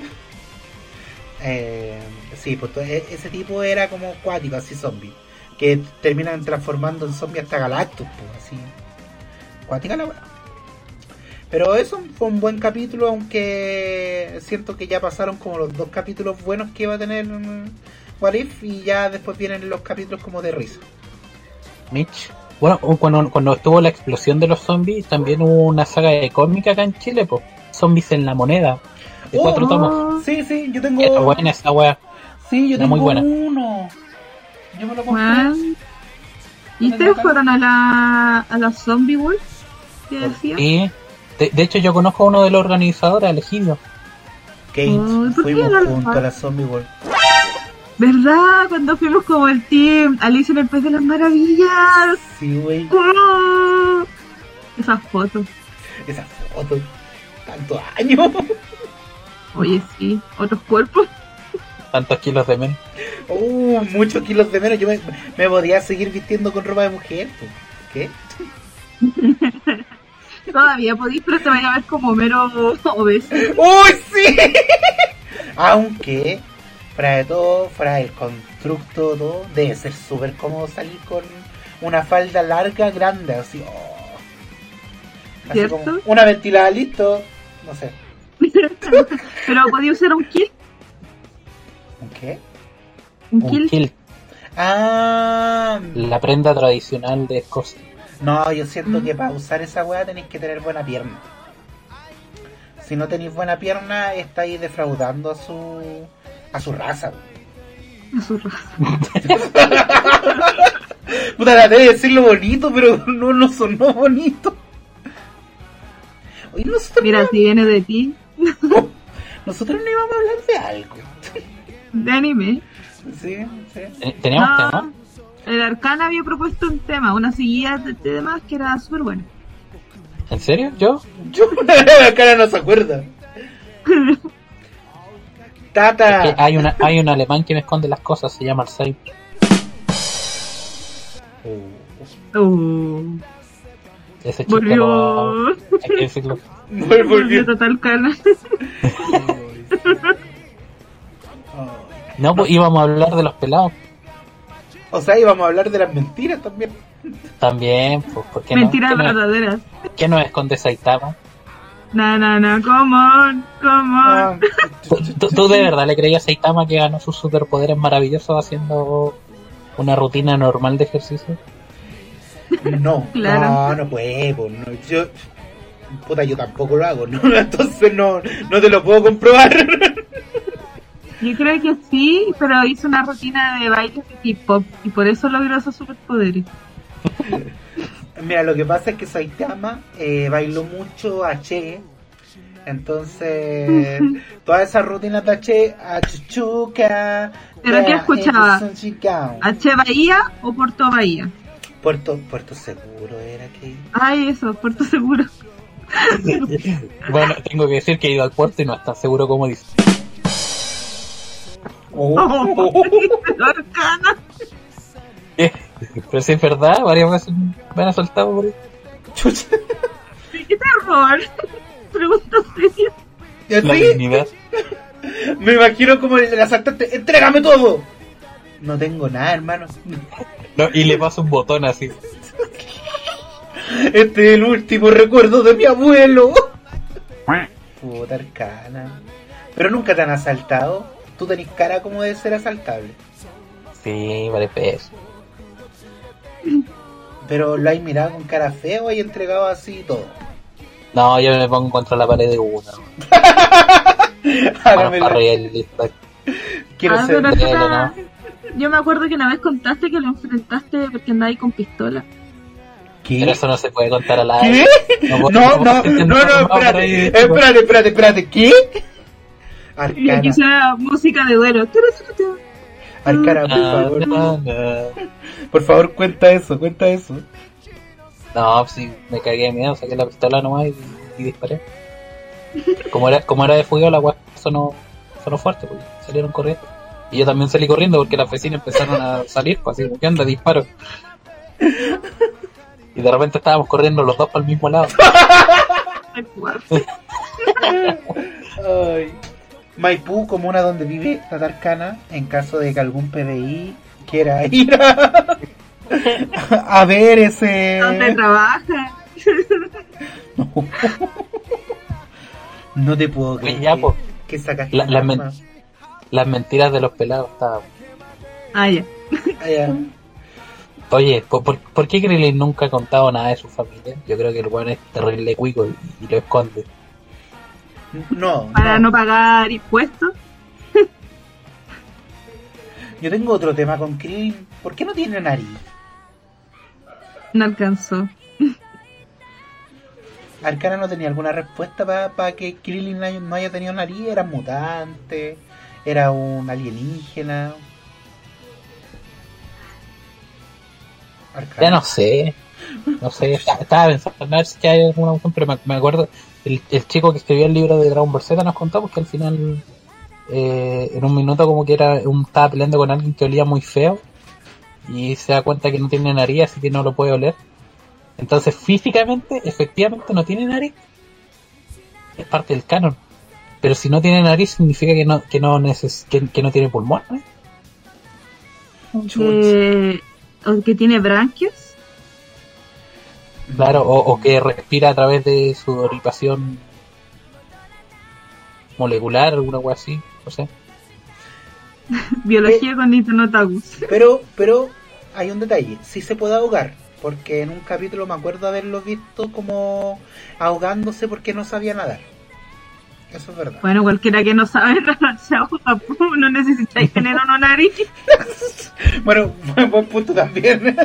Eh, sí, pues e- ese tipo era como cuático, así zombie. Que terminan transformando en zombie hasta Galactus, pues así. Cuática la. Pero eso fue un buen capítulo, aunque siento que ya pasaron como los dos capítulos buenos que iba a tener mm, What y ya después vienen los capítulos como de risa. Mitch. Bueno, cuando, cuando estuvo la explosión de los zombies, también hubo una saga de cómica acá en Chile, pues. Zombies en la moneda. De Oh, cuatro tomos. Sí, sí, yo tengo. Era buena esa wea. Sí, yo Era tengo muy buena. uno. Yo me lo compré. Juan. ¿Y ustedes fueron a la, a la Zombie Wolf? ¿Qué decía? Y de, de hecho yo conozco a uno de los organizadores, elegido. Kate, Ay, ¿por qué fuimos no juntos a la Zombie World. ¿Verdad? Cuando fuimos como el team Alicia en el País de las Maravillas. Sí, güey. ¡Oh! Esas fotos. Esa foto. Tantos años. Oye, sí. Otros cuerpos. Tantos kilos de men. Uh, muchos kilos de menos. Yo me, me podría seguir vistiendo con ropa de mujer. ¿Qué? Todavía podéis, pero te vaya a ver como mero obeso. ¡Uy, sí! Aunque, fuera de todo, fuera del constructo, todo, debe ser súper cómodo salir con una falda larga, grande, así. oh. Así ¿Cierto? como una ventilada, listo. No sé. Pero podía usar un kill. ¿Un qué? Un Un kill. kilt, Ah, la prenda tradicional de Escocia. no, yo siento Mm. que para usar esa weá tenéis que tener buena pierna. Si no tenéis buena pierna, estáis defraudando a su a su raza. A su raza. Puta, la debe decirlo bonito, pero no, no sonó bonito. Oye, Mira, si viene de ti, nosotros no íbamos a hablar de algo. de anime. Sí, sí. Ten- Teníamos No, tema. el Arcana había propuesto un tema, una seguida de temas que era súper bueno. ¿En serio? ¿Yo? Yo, la cara no se acuerda. Tata. Que hay, una, hay un alemán que me esconde las cosas, se llama Alzheimer. Oh, Ese chico volvió. no- hay que decirlo. Volvió. total cana. No, pues íbamos a hablar de los pelados. O sea, íbamos a hablar de las mentiras también. También, pues, ¿por qué no? Mentiras ¿Qué no, verdaderas. qué no esconde Saitama? Na, na, na, come on, come on. Ah, ¿Tú, tú- tú de verdad le creías a Saitama que ganó sus superpoderes maravillosos haciendo una rutina normal de ejercicio? No, Claro. no, no puedo. No, yo, puta, yo tampoco lo hago, ¿no? Entonces no, no te lo puedo comprobar. Yo creo que sí, pero hizo una rutina de baile de K-pop y por eso logró esos superpoderes. Mira, lo que pasa es que Saitama eh, bailó mucho H. Entonces, todas esas rutinas de H, Achuchuca. ¿Pero qué escuchaba? escuchaba? ¿H Bahía o Puerto Bahía? Puerto, Puerto Seguro era que. Ay, eso, Puerto Seguro. Bueno, tengo que decir que he ido al puerto y no está seguro como dice. Oh. Eh, Pero si es verdad, varias veces me han asaltado por ahí. Chucha. ¡Qué terror! Pregunta seria. ¿Y La dignidad. Me imagino como el asaltante. ¡Entrégame todo! No tengo nada, hermano. No, y le paso un botón así. Este es el último recuerdo de mi abuelo. Puta arcana. Pero nunca te han asaltado. Tú tenés cara como de ser asaltable. Sí, vale peso. Pero lo hay mirado con cara fea o hay entregado así todo. No, yo me pongo contra la pared de una. Y. Quiero Ah, ser. pero Arcana, Yo me acuerdo que una vez contaste que lo enfrentaste porque andaba ahí con pistola. Pero ¿Qué? eso no se puede contar al ¿Qué? aire. puedo- No, no, no, no, espérate, espérate, espérate, espérate, ¿qué? Arcana, suena música de duelo. Arcana, por Ah, favor, no, no. por favor, cuenta eso, cuenta eso. No, pues sí, me cagué de miedo, saqué la pistola nomás y, y disparé. Como era, como era de fuego, la weá sonó, sonó fuerte, porque salieron corriendo. Y yo también salí corriendo porque las vecinas empezaron a salir, pues así, ¿qué onda? Disparo. Y de repente estábamos corriendo los dos para el mismo lado. Ay. Maipú, comuna donde vive Tatarcana, en caso de que algún PDI quiera ir a, a ver ese. ¿Dónde trabaja? No te puedo creer. Pues ya, que- pues. que sacaste La- un la arma. men- Las mentiras de los pelados estaban. Ah, ya. Ah, ya. Oye, ¿por, por, por qué Krillin nunca ha contado nada de su familia? Yo creo que el weón es terrible cuico y, y lo esconde. No, Para no. no pagar impuestos. Yo tengo otro tema con Krillin. ¿Por qué no tiene nariz? No alcanzó. Arcana no tenía alguna respuesta para que Krillin no haya tenido nariz. Era mutante, era un alienígena. Arcana. Ya no sé. No sé, estaba pensando en ver si hay alguna opción, pero me, me acuerdo, el, el chico que escribió el libro de Dragon Ball Z nos contó porque al final eh, en un minuto como que era un, estaba peleando con alguien que olía muy feo y se da cuenta que no tiene nariz, así que no lo puede oler. Entonces físicamente, efectivamente no tiene nariz. Es parte del canon. Pero si no tiene nariz significa que no que no neces que, que no tiene pulmón. ¿no? Que, o que tiene branquios. Claro, o, o que respira a través de su doripación molecular, alguna cosa así, no sé. Biología con Nintendo Tagus. Pero, pero hay un detalle, sí se puede ahogar, porque en un capítulo me acuerdo haberlo visto como ahogándose porque no sabía nadar. Eso es verdad. Bueno, cualquiera que no sabe pues, no necesitáis tener una nariz. Bueno, buen, buen punto también.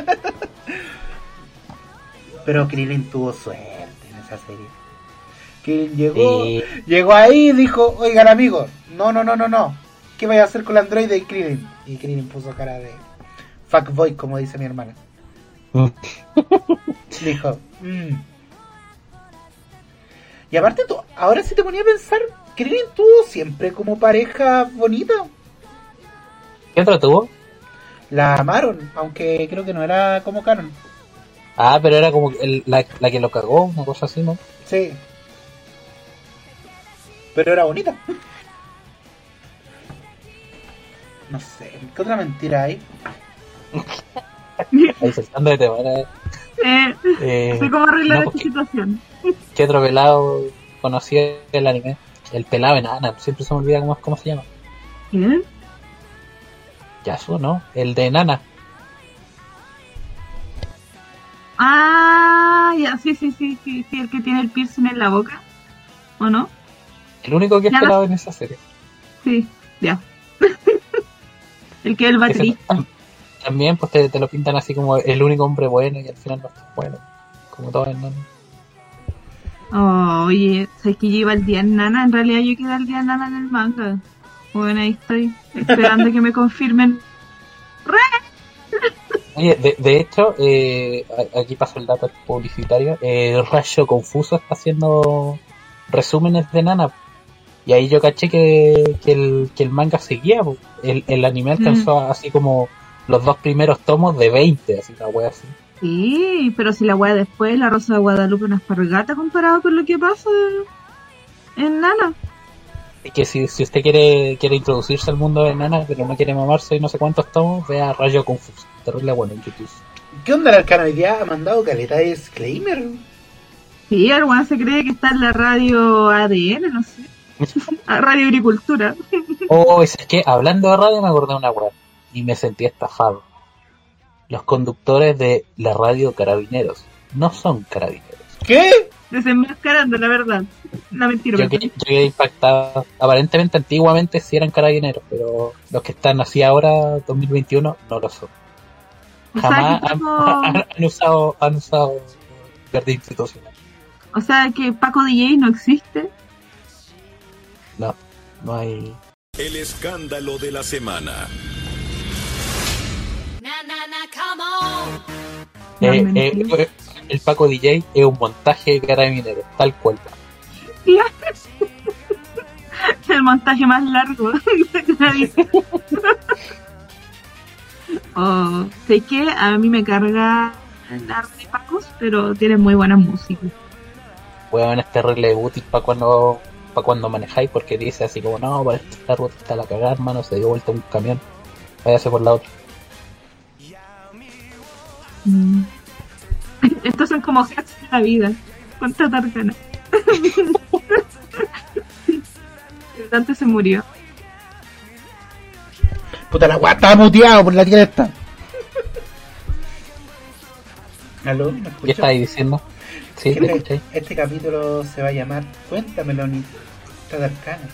Pero Krillin tuvo suerte en esa serie. Krillin llegó, Sí. llegó ahí y dijo, oigan amigos, no, no, no, no, no. ¿Qué voy a hacer con la androide y Krillin? Y Krillin puso cara de fuckboy, como dice mi hermana. Dijo, "Mm". Y aparte, tú, ahora si te ponía a pensar, Krillin tuvo siempre como pareja bonita. ¿Qué otro tuvo? La amaron, aunque creo que no era como canon. Ah, pero era como el- la, la que lo cagó, una cosa así, ¿no? Sí. Pero era bonita. No sé, ¿qué otra mentira hay? Ahí saltando de tema. ¿eh? Eh, Eh, sé cómo arreglar no, esta porque- situación. ¿Qué otro pelado conocía el anime? El pelado enana, siempre se me olvida cómo, cómo se llama. ¿Quién? Yasu, ¿no? El de enana. Ah, ya, sí, sí, sí, sí, sí, el que tiene el piercing en la boca. ¿O no? El único que no- esperado en esa serie. Sí, ya. el que es el baterista. tam- También pues te, te lo pintan así como el único hombre bueno y al final no es bueno. Como todo enano. Oh, oye, ¿sabes que yo iba al día en nana? En realidad yo quedé al día en nana en el manga. Bueno, ahí estoy, esperando que me confirmen. Oye, de, de hecho, eh, aquí pasó el dato publicitario. Eh, Rayo Confuso está haciendo resúmenes de Nana. Y ahí yo caché que, que, el, que el manga seguía. El, el anime alcanzó así como los dos primeros tomos de 20, así una wea así. Sí, pero si la weá después, la Rosa de Guadalupe, una espargata comparado con lo que pasa en nana. Y que si, si usted quiere, quiere introducirse al mundo de Nana, pero no quiere mamarse y no sé cuántos tomos, vea Rayo Confuso. Terrible bueno en YouTube. ¿Qué onda el canal día? Ha mandado caleta de disclaimer. Sí, el weón se cree que está en la radio ADN, no sé. A Radio Agricultura. Oh, es que hablando de radio me acordé de una web y me sentí estafado. Los conductores de la radio Carabineros no son carabineros. ¿Qué? Desenmascarando, la verdad. La mentira. Yo quedé, yo quedé impactado. Aparentemente, antiguamente sí eran carabineros, pero los que están así ahora, 2021, no lo son. O sea, Jamás Paco, han usado, han usado verde institucional. o sea que Paco DJ no existe. No, no hay. El escándalo de la semana. Eh, eh, el Paco DJ es un montaje de carabineros, tal cual. El montaje más largo oh, sé que a mí me carga la de Pacos, pero tienen muy buena música. Weón, es terrible de útil para cuando para cuando manejáis porque dice así como no, para esta ruta está la cagada, hermano, se dio vuelta un camión, váyase por la otra. Mm. Estos son como hacks de la vida. Cuánta tarcana. Dante se murió. Puta la estaba muteado por la tía esta. ¿Aló? ¿Me ¿Qué estáis diciendo? Sí, ¿me Este, escucháis? este capítulo se va a llamar Cuéntamelo, ni de arcana.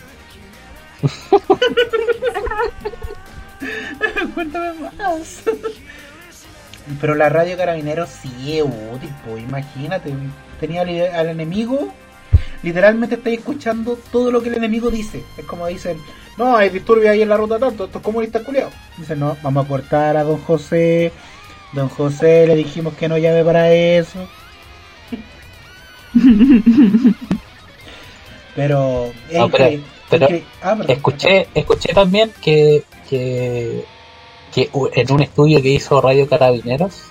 Cuéntame más. Pero la radio carabinero sí es útil, pues imagínate. Tenía al, al enemigo, literalmente estáis escuchando todo lo que el enemigo dice. Es como dicen, no, hay disturbios ahí en la ruta tanto, estos comunistas culiados. Dicen, no, vamos a cortar a don José. Don José le dijimos que no llame para eso. Pero es, No, pero- Pero ah, perdón. escuché, escuché también que, que, que u- en un estudio que hizo Radio Carabineros,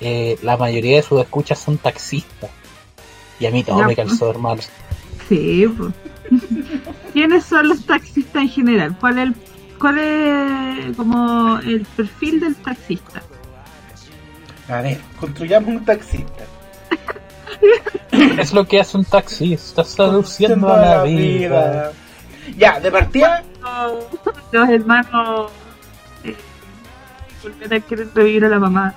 eh, la mayoría de sus escuchas son taxistas. Y a mí todo me pues. calzó, hermano. Sí, pues. ¿Quiénes son los taxistas en general? ¿Cuál es el, cuál es como el perfil del taxista? A ver, construyamos un taxista. Es lo que hace un taxista, seduciendo a la vida. Ya, de partida, Los hermanos volver a querer revivir a la mamá.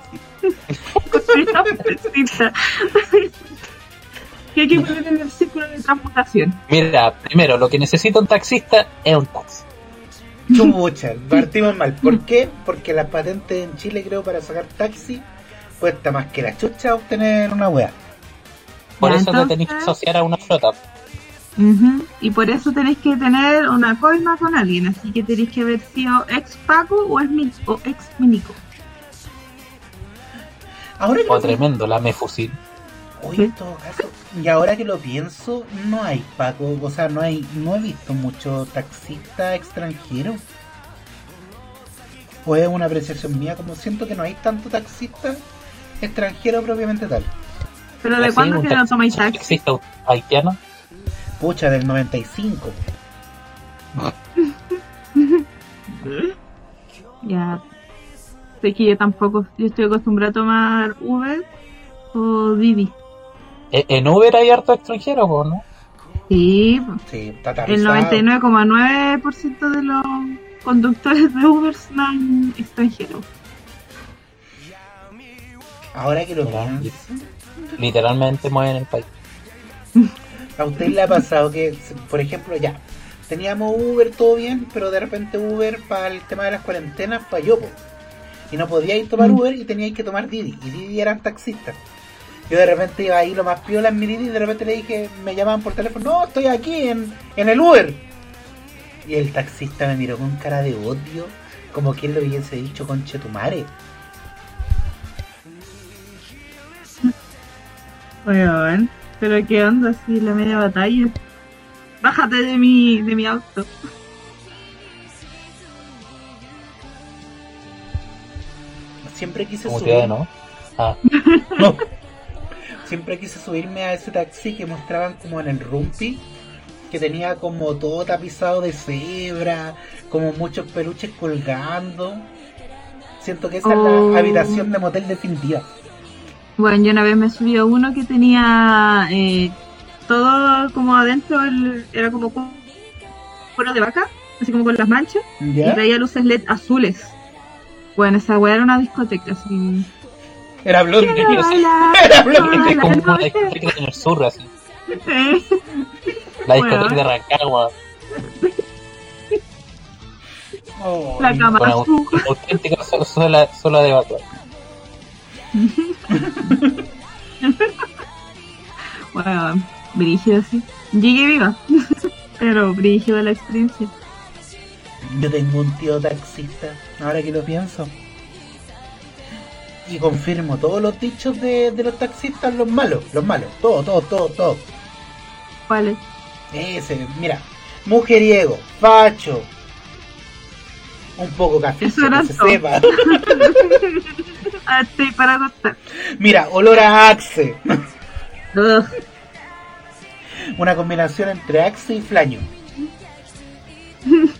Que hay que poner en el círculo de transmutación. Mira, primero, lo que necesita un taxista es un taxi. chucha, partimos mal. ¿Por qué? Porque las patentes en Chile, creo, para sacar taxi, cuesta más que la chucha obtener una wea. Por eso te tenés que asociar a una flota. Ujú, Y por eso tenéis que tener una coima con alguien, así que tenéis que haber sido ex Paco o ex, Mi- o ex Minico. Ahora que O lo tremendo, la me fusil. Oye, en todo caso, y ahora que lo pienso, no hay Paco, o sea, no hay, no he visto mucho taxista extranjero. O es una apreciación mía, como siento que no hay tanto taxista extranjero propiamente tal. Pero ¿de Así, cuándo que no tomáis un taxi? taxista haitiano. Pucha, del 95. Ya. Sé que yo tampoco, yo estoy acostumbrada a tomar Uber o Didi. E- En Uber hay harto extranjero, ¿o ¿no? Sí, Sí, está el aterrizado. 99,9% de los conductores de Uber son extranjeros. Ahora que lo pienso, Literalmente mueven el país. ¿a usted le ha pasado que, por ejemplo, ya, teníamos Uber, todo bien, pero de repente Uber para el tema de las cuarentenas falló, po. y no podíais tomar Mm. Uber y teníais que tomar Didi, y Didi eran taxistas. Yo de repente iba ahí lo más piola en mi Didi y de repente le dije, me llamaban por teléfono, no, estoy aquí en, en el Uber. Y el taxista me miró con cara de odio, como quien le hubiese dicho conche tu madre. Weón, pero qué onda si la media batalla. Bájate de mi, de mi auto. Siempre quise Como subir. ¿no? Ah, No. Siempre quise subirme a ese taxi que mostraban como en el Rumpi, que tenía como todo tapizado de cebra, como muchos peluches colgando. Siento que esa es Oh. la habitación de motel definitiva. Bueno, yo una vez me subí a uno que tenía eh, todo como adentro, el- era como cu- cuero de vaca, así como con las manchas, y traía luces LED azules. Bueno, esa weá era una discoteca, así. Era bailar, Era como una discoteca en el sur, así. La discoteca Bueno. de Rancagua. Oh, La cama Con auténtica so- sola, sola de evacuar. Bueno, brígido sí. Llegué viva. Pero brígido la experiencia. Yo tengo un tío taxista, ahora que lo pienso. Y confirmo todos los dichos de, de los taxistas, los malos, los malos, todo, todo, todo, todo. Vale. Ese, mira, mujeriego, facho, un poco café, Eso que era se todo. sepa. Ah, estoy para contar. Mira, olor a Axe, una combinación entre Axe y Flaño.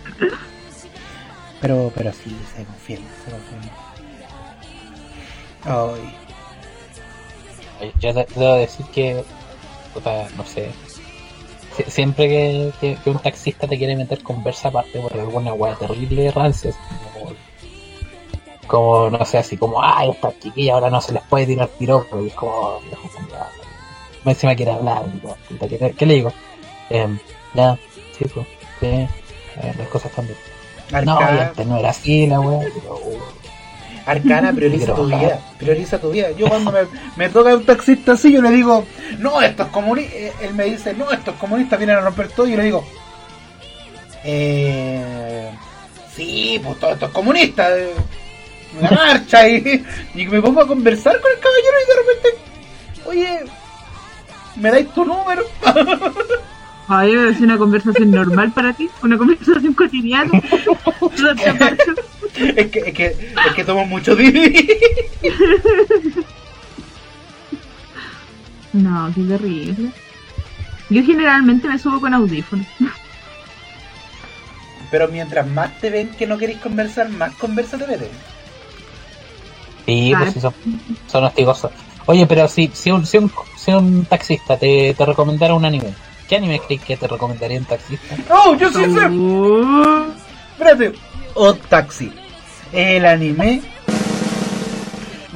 Pero, pero sí, se confirma, se confirma. Ay, Yo de- debo decir que, puta, no sé, siempre que, que- que un taxista te quiere meter conversa aparte por alguna weá terrible rancia, así como, como, no sé, así como, ay, esta chiquilla ahora no se les puede tirar piropo, y es como, viejo, culiao. Más encima quiere hablar, puta, ¿qué, qué le digo? Em, ya, sí, pues, sí, eh, las cosas cambian. No, antes no era así la weá, pero, Arcana prioriza tu vida, prioriza tu vida. Yo cuando me, me toca un taxista así, yo le digo, no, esto es comunista. Él me dice, no, estos comunistas vienen a romper todo. Y yo le digo, eh, sí, pues todo esto es comunista. eh, Una marcha. Y, y me pongo a conversar con el caballero y de repente, oye, ¿me dais tu número? Ay, es una conversación normal para ti, una conversación cotidiana. Es que, es que, es que tomo mucho Didi. No, qué terrible. Yo generalmente me subo con audífonos. Pero mientras más te ven que no queréis conversar, más conversa te meten. Sí, Ah. pues sí, son, son hostigosos. Oye, pero si, si, un, si, un, si un taxista te, te recomendara un anime, ¿qué anime crees que te recomendaría un taxista? ¡Oh, yo sí sé! Oh, Espérate. O Taxi. El anime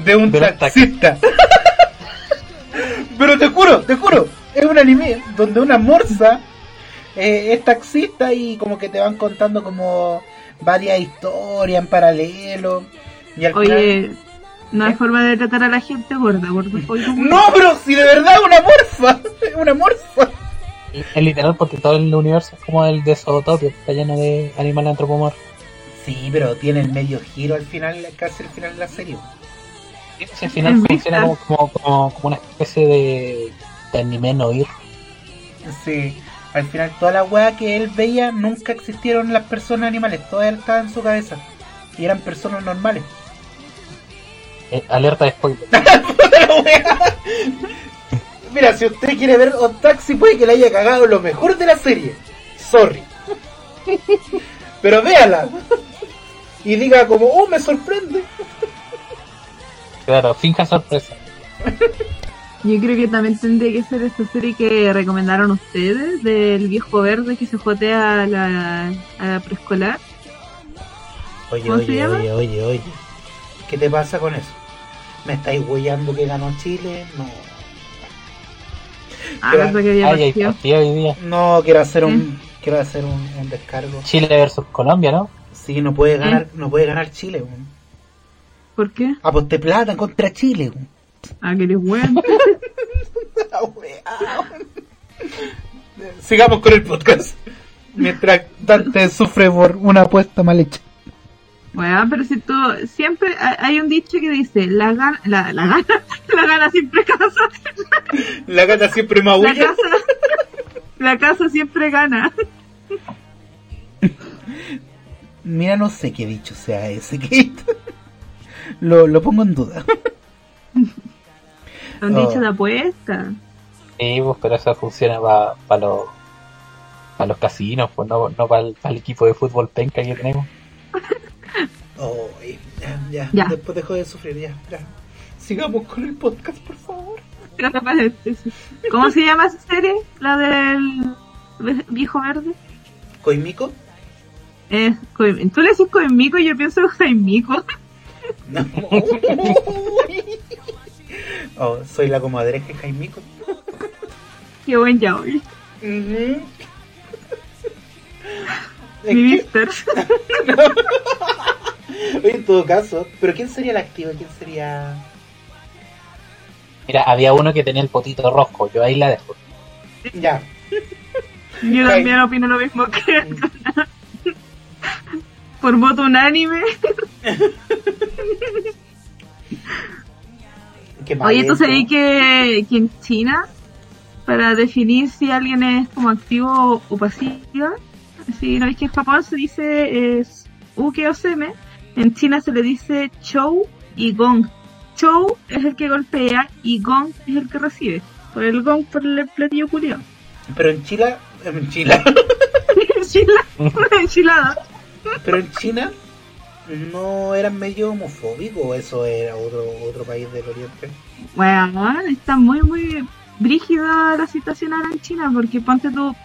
de un taxista. Pero te juro, te juro. Es un anime donde una morsa eh, es taxista y como que te van contando como varias historias en paralelo. Y al final- Oye, no hay ¿Eh? forma de tratar a la gente gorda, gordo. No, pero si de verdad es una morsa. Es una morsa. Es literal porque todo el universo es como el de Zootopia, está lleno de animales antropomorfos. Sí, pero tiene el medio giro al final, casi al final de la serie. Si al final funciona como, como, como, como una especie de, de anime no ir. Sí, al final toda la weá que él veía nunca existieron las personas animales, todas estaban en su cabeza. Y eran personas normales. Eh, alerta de spoiler. Puta la weá. Mira, si usted quiere ver un taxi puede que le haya cagado lo mejor de la serie. Sorry. Pero véala. Y diga como, oh, me sorprende. Claro, finja sorpresa. Yo creo que también tendría que ser esta serie que recomendaron ustedes, del viejo verde que se jotea a la, a la preescolar. Oye, ¿Cómo se oye, llama? oye, oye, oye. ¿Qué te pasa con eso? ¿Me estáis huellando que ganó Chile? No. Ah, que había Ay, hay partido. partido hoy día. No, quiero hacer un, quiero hacer un, un descargo. Chile versus Colombia, ¿no? Sí, no puede ganar, no puede ganar Chile. weón. ¿Por qué? Aposté plata contra Chile. weón. Ah, que eres. La weá. Sigamos con el podcast. Mientras Dante sufre por una apuesta mal hecha. Bueno, pero si tú siempre hay un dicho que dice la gana, la, la gana, la gana siempre casa, La gata siempre la maulla. casa, la casa siempre gana. Mira, no sé qué dicho sea ese que lo, lo pongo en duda. Un Oh. dicho de apuesta. Sí, pues, pero eso funciona para los para los casinos, pues no, no para el, el equipo de fútbol penca que tenemos. Oh, ya, ya, Ya. Después dejo de sufrir, ya, ya. Sigamos con el podcast, por favor. ¿Cómo se llama esa serie? La del viejo verde. ¿Coimico? Eh, Coim- Tú le decís Coimico y yo pienso en Jaimico. No. oh, soy la comadreja Jaimico. Qué buen ya hoy. Ujú. Es Mi que- mister. Oye, en todo caso, ¿pero quién sería el activo? ¿Quién sería...? Mira, había uno que tenía el potito rojo, yo ahí la dejo. Ya, Yo también opino lo mismo que Por voto unánime. Oye, ¿tú hecho. sabías que, que en China, para definir si alguien es como activo o pasiva, si no es que en Japón se dice es uke o seme, en China se le dice chou y gong. Chou es el que golpea y gong es el que recibe. Por el gong, por el platillo culiao. Pero en Chile... En Chile... Enchilada. Una enchilada. Pero en China no eran medio homofóbicos eso era otro otro país del oriente. Bueno, está muy, muy brígida la situación ahora en China, porque ponte tú,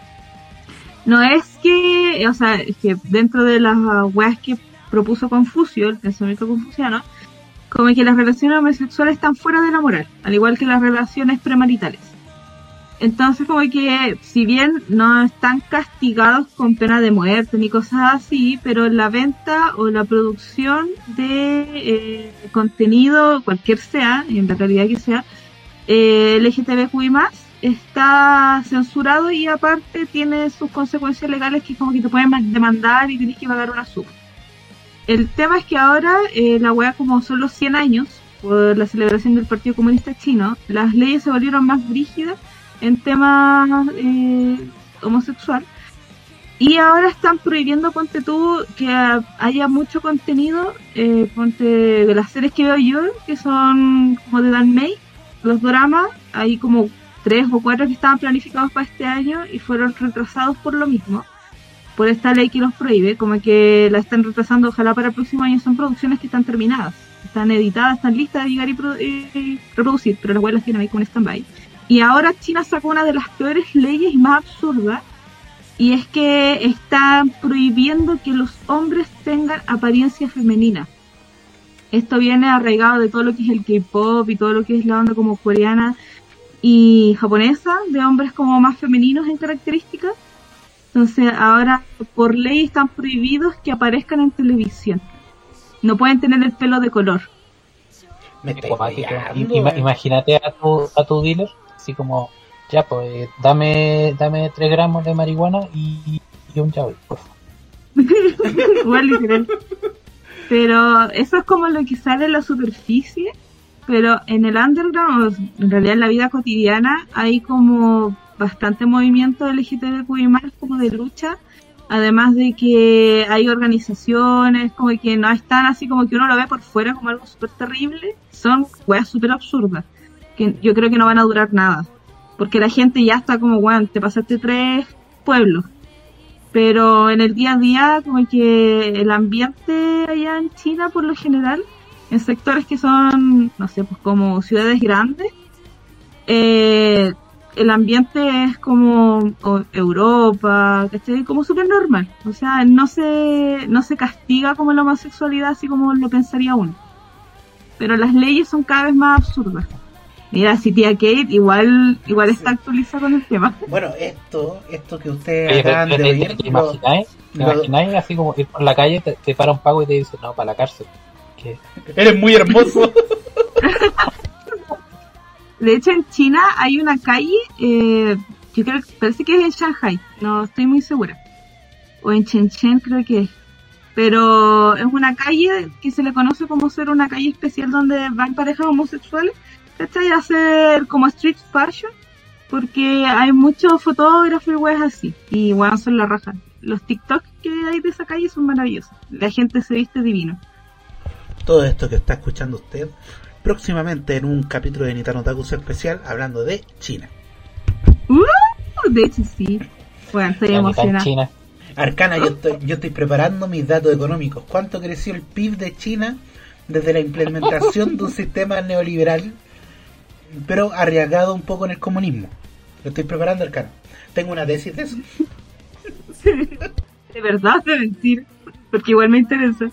no es que, o sea, es que dentro de las weas que propuso Confucio, el pensamiento confuciano, como que las relaciones homosexuales están fuera de la moral, al igual que las relaciones premaritales. Entonces, como que, si bien no están castigados con pena de muerte ni cosas así, pero la venta o la producción de eh, contenido, cualquier sea, en la calidad que sea, eh, LGTBQI está censurado y aparte tiene sus consecuencias legales que como que te pueden ma- demandar y tienes que pagar una suma. El tema es que ahora eh, la wea como son los 100 años por la celebración del Partido Comunista Chino, las leyes se volvieron más brígidas en temas eh, homosexual. Y ahora están prohibiendo, ponte tú, que haya mucho contenido, eh, ponte de las series que veo yo, que son como de Dan May, los dramas, hay como tres o cuatro que estaban planificados para este año y fueron retrasados por lo mismo, por esta ley que los prohíbe, como que la están retrasando, ojalá para el próximo año, son producciones que están terminadas, están editadas, están listas de llegar y, y reproducir, pero las weas las tienen ahí como en stand-by. Y ahora China sacó una de las peores leyes y más absurdas, y es que están prohibiendo que los hombres tengan apariencia femenina. Esto viene arraigado de todo lo que es el K-pop y todo lo que es la onda como coreana y japonesa, de hombres como más femeninos en características. Entonces ahora por ley están prohibidos que aparezcan en televisión. No pueden tener el pelo de color. Me weón. imagínate a tu, a tu dealer, así como, ya pues, dame, dame 3 gramos de marihuana y, un yaoi, por favor. Pero eso es como lo que sale en la superficie. Pero en el underground, en realidad en la vida cotidiana, hay como bastante movimiento LGTBQI más como de lucha. Además de que hay organizaciones como que no están así como que uno lo ve por fuera como algo súper terrible. Son weas súper absurdas. Que yo creo que no van a durar nada. Porque la gente ya está como, weón, te pasaste tres pueblos pero en el día a día como que el ambiente allá en China por lo general en sectores que son no sé pues como ciudades grandes eh, el ambiente es como Europa ¿cachai? como súper normal o sea no se no se castiga como la homosexualidad así como lo pensaría uno pero las leyes son cada vez más absurdas mira si tía Kate igual igual está actualizada con el tema Bueno, esto, esto que ustedes acaban ¿te, de oír, te- imagináis? ¿Te lo- imagináis así como ir por la calle, te, te para un pago y te dice, no, para la cárcel? Que eres muy hermoso. De hecho, en China hay una calle, eh, yo creo que parece que es en Shanghai, no estoy muy segura. O en Shenzhen creo que es. Pero es una calle que se le conoce como ser una calle especial donde van parejas homosexuales, ¿cachai? Hacer como street fashion, porque hay muchos fotógrafos y weas así. Y bueno, son la raja. Los TikTok que hay de esa calle son maravillosos. La gente se viste divino. Todo esto que está escuchando usted próximamente en un capítulo de Nitano Takus especial hablando de China. ¡Uh! De hecho, sí. Bueno, estoy la emocionada. China. Arcana, yo estoy, yo estoy preparando mis datos económicos. ¿Cuánto creció el PIB de China desde la implementación de un sistema neoliberal, pero arriesgado un poco en el comunismo? Lo estoy preparando, Arcana. Tengo una tesis de eso. De verdad, de mentir. Porque igual me interesa.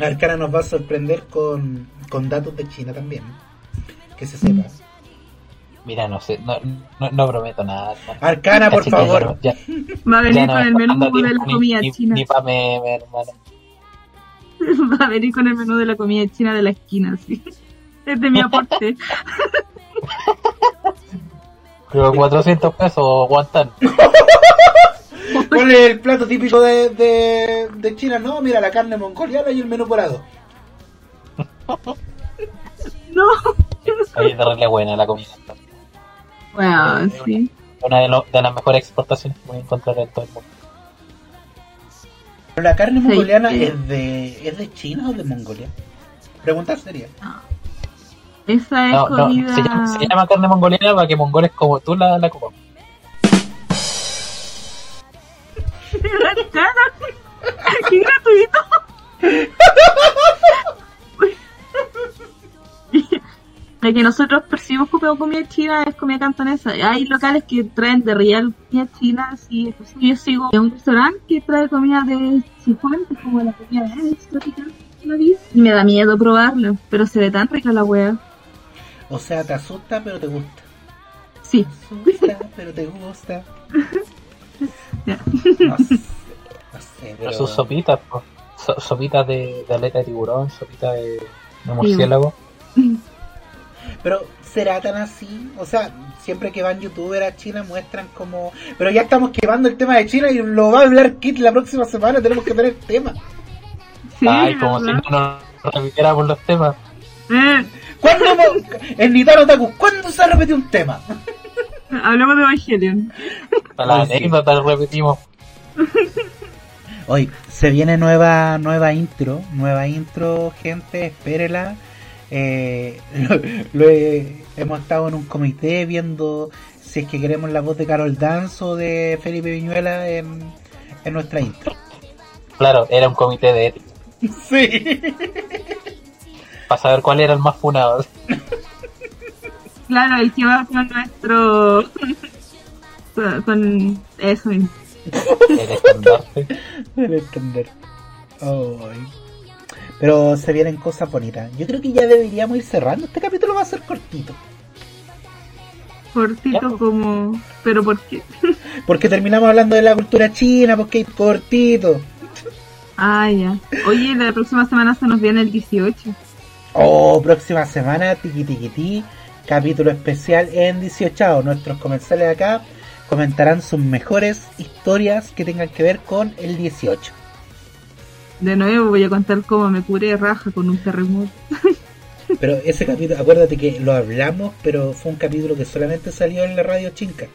Arcana nos va a sorprender con, con datos de China también. Que se sepa. Mira, no sé, no, no, no prometo nada. Arcana, por favor. ya- Va a venir con me el menú de la ni- comida ni, china. Ni pa' meme, hermano. Va a venir con el menú de la comida china de la esquina, sí. Es de mi aporte. Pero 400 pesos aguantan. ¿Cuál es el plato típico de, de, de China? No, mira, la carne mongoliana y el menú porado. No. Ahí es de re buena la comida. Bueno, sí. Una de, lo- de las mejores exportaciones que voy a encontrar en todo el mundo. ¿Pero la carne Sí. mongoliana es de, es de China o de Mongolia? Preguntar sería. Esa es No, no, comida. se llama, se llama carne mongoliana para que mongoles como tú la, la coman. ¡Qué gratuito! La que nosotros percibimos como comida china es comida cantonesa. Hay locales que traen de real comida china, pues, Yo sigo en un restaurante que trae comida de Sichuan, que es como la comida exótica. Y me da miedo probarlo, pero se ve tan rica la wea. O sea, te asusta, pero te gusta. Sí. Te asusta, pero te gusta. Ya. No sé. No sé, Pero sus sopitas, po. So- sopitas de, de aleta de tiburón, sopitas de, de murciélago. Pero será tan así, o sea, siempre que van youtubers a China muestran como... Pero ya estamos quemando el tema de China y lo va a hablar Kit la próxima semana, tenemos que tener tema. Sí, Ay, como si no nos repitiéramos los temas. Eh, ¿Cuándo hemos- en Nitano Taku, ¿cuándo se ha repetido un tema? Hablamos de Evangelion. Para la anécdota repetimos. Hoy se viene nueva nueva intro, nueva intro, gente, espérela. Eh, lo, lo he- hemos estado en un comité viendo si es que queremos la voz de Carol Dance o de Felipe Viñuela en, en nuestra intro. Claro, era un comité de ética. Sí. Para saber cuál era el más funado. Claro, el que va con nuestro. con- eso mismo. El estandarte. El entender. Ay. Pero se vienen cosas bonitas. Yo creo que ya deberíamos ir cerrando. Este capítulo va a ser cortito. Cortito como. Pero ¿por qué? Porque terminamos hablando de la cultura china, porque es cortito. Ah, ya. Oye, la próxima semana se nos viene el 18. Oh, próxima semana, tiki tiki ti, capítulo especial en 18. Nuestros comensales acá comentarán sus mejores historias que tengan que ver con el 18. De nuevo voy a contar cómo me curé raja con un terremoto. Pero ese capítulo, acuérdate que lo hablamos, pero fue un capítulo que solamente salió en la radio chinca.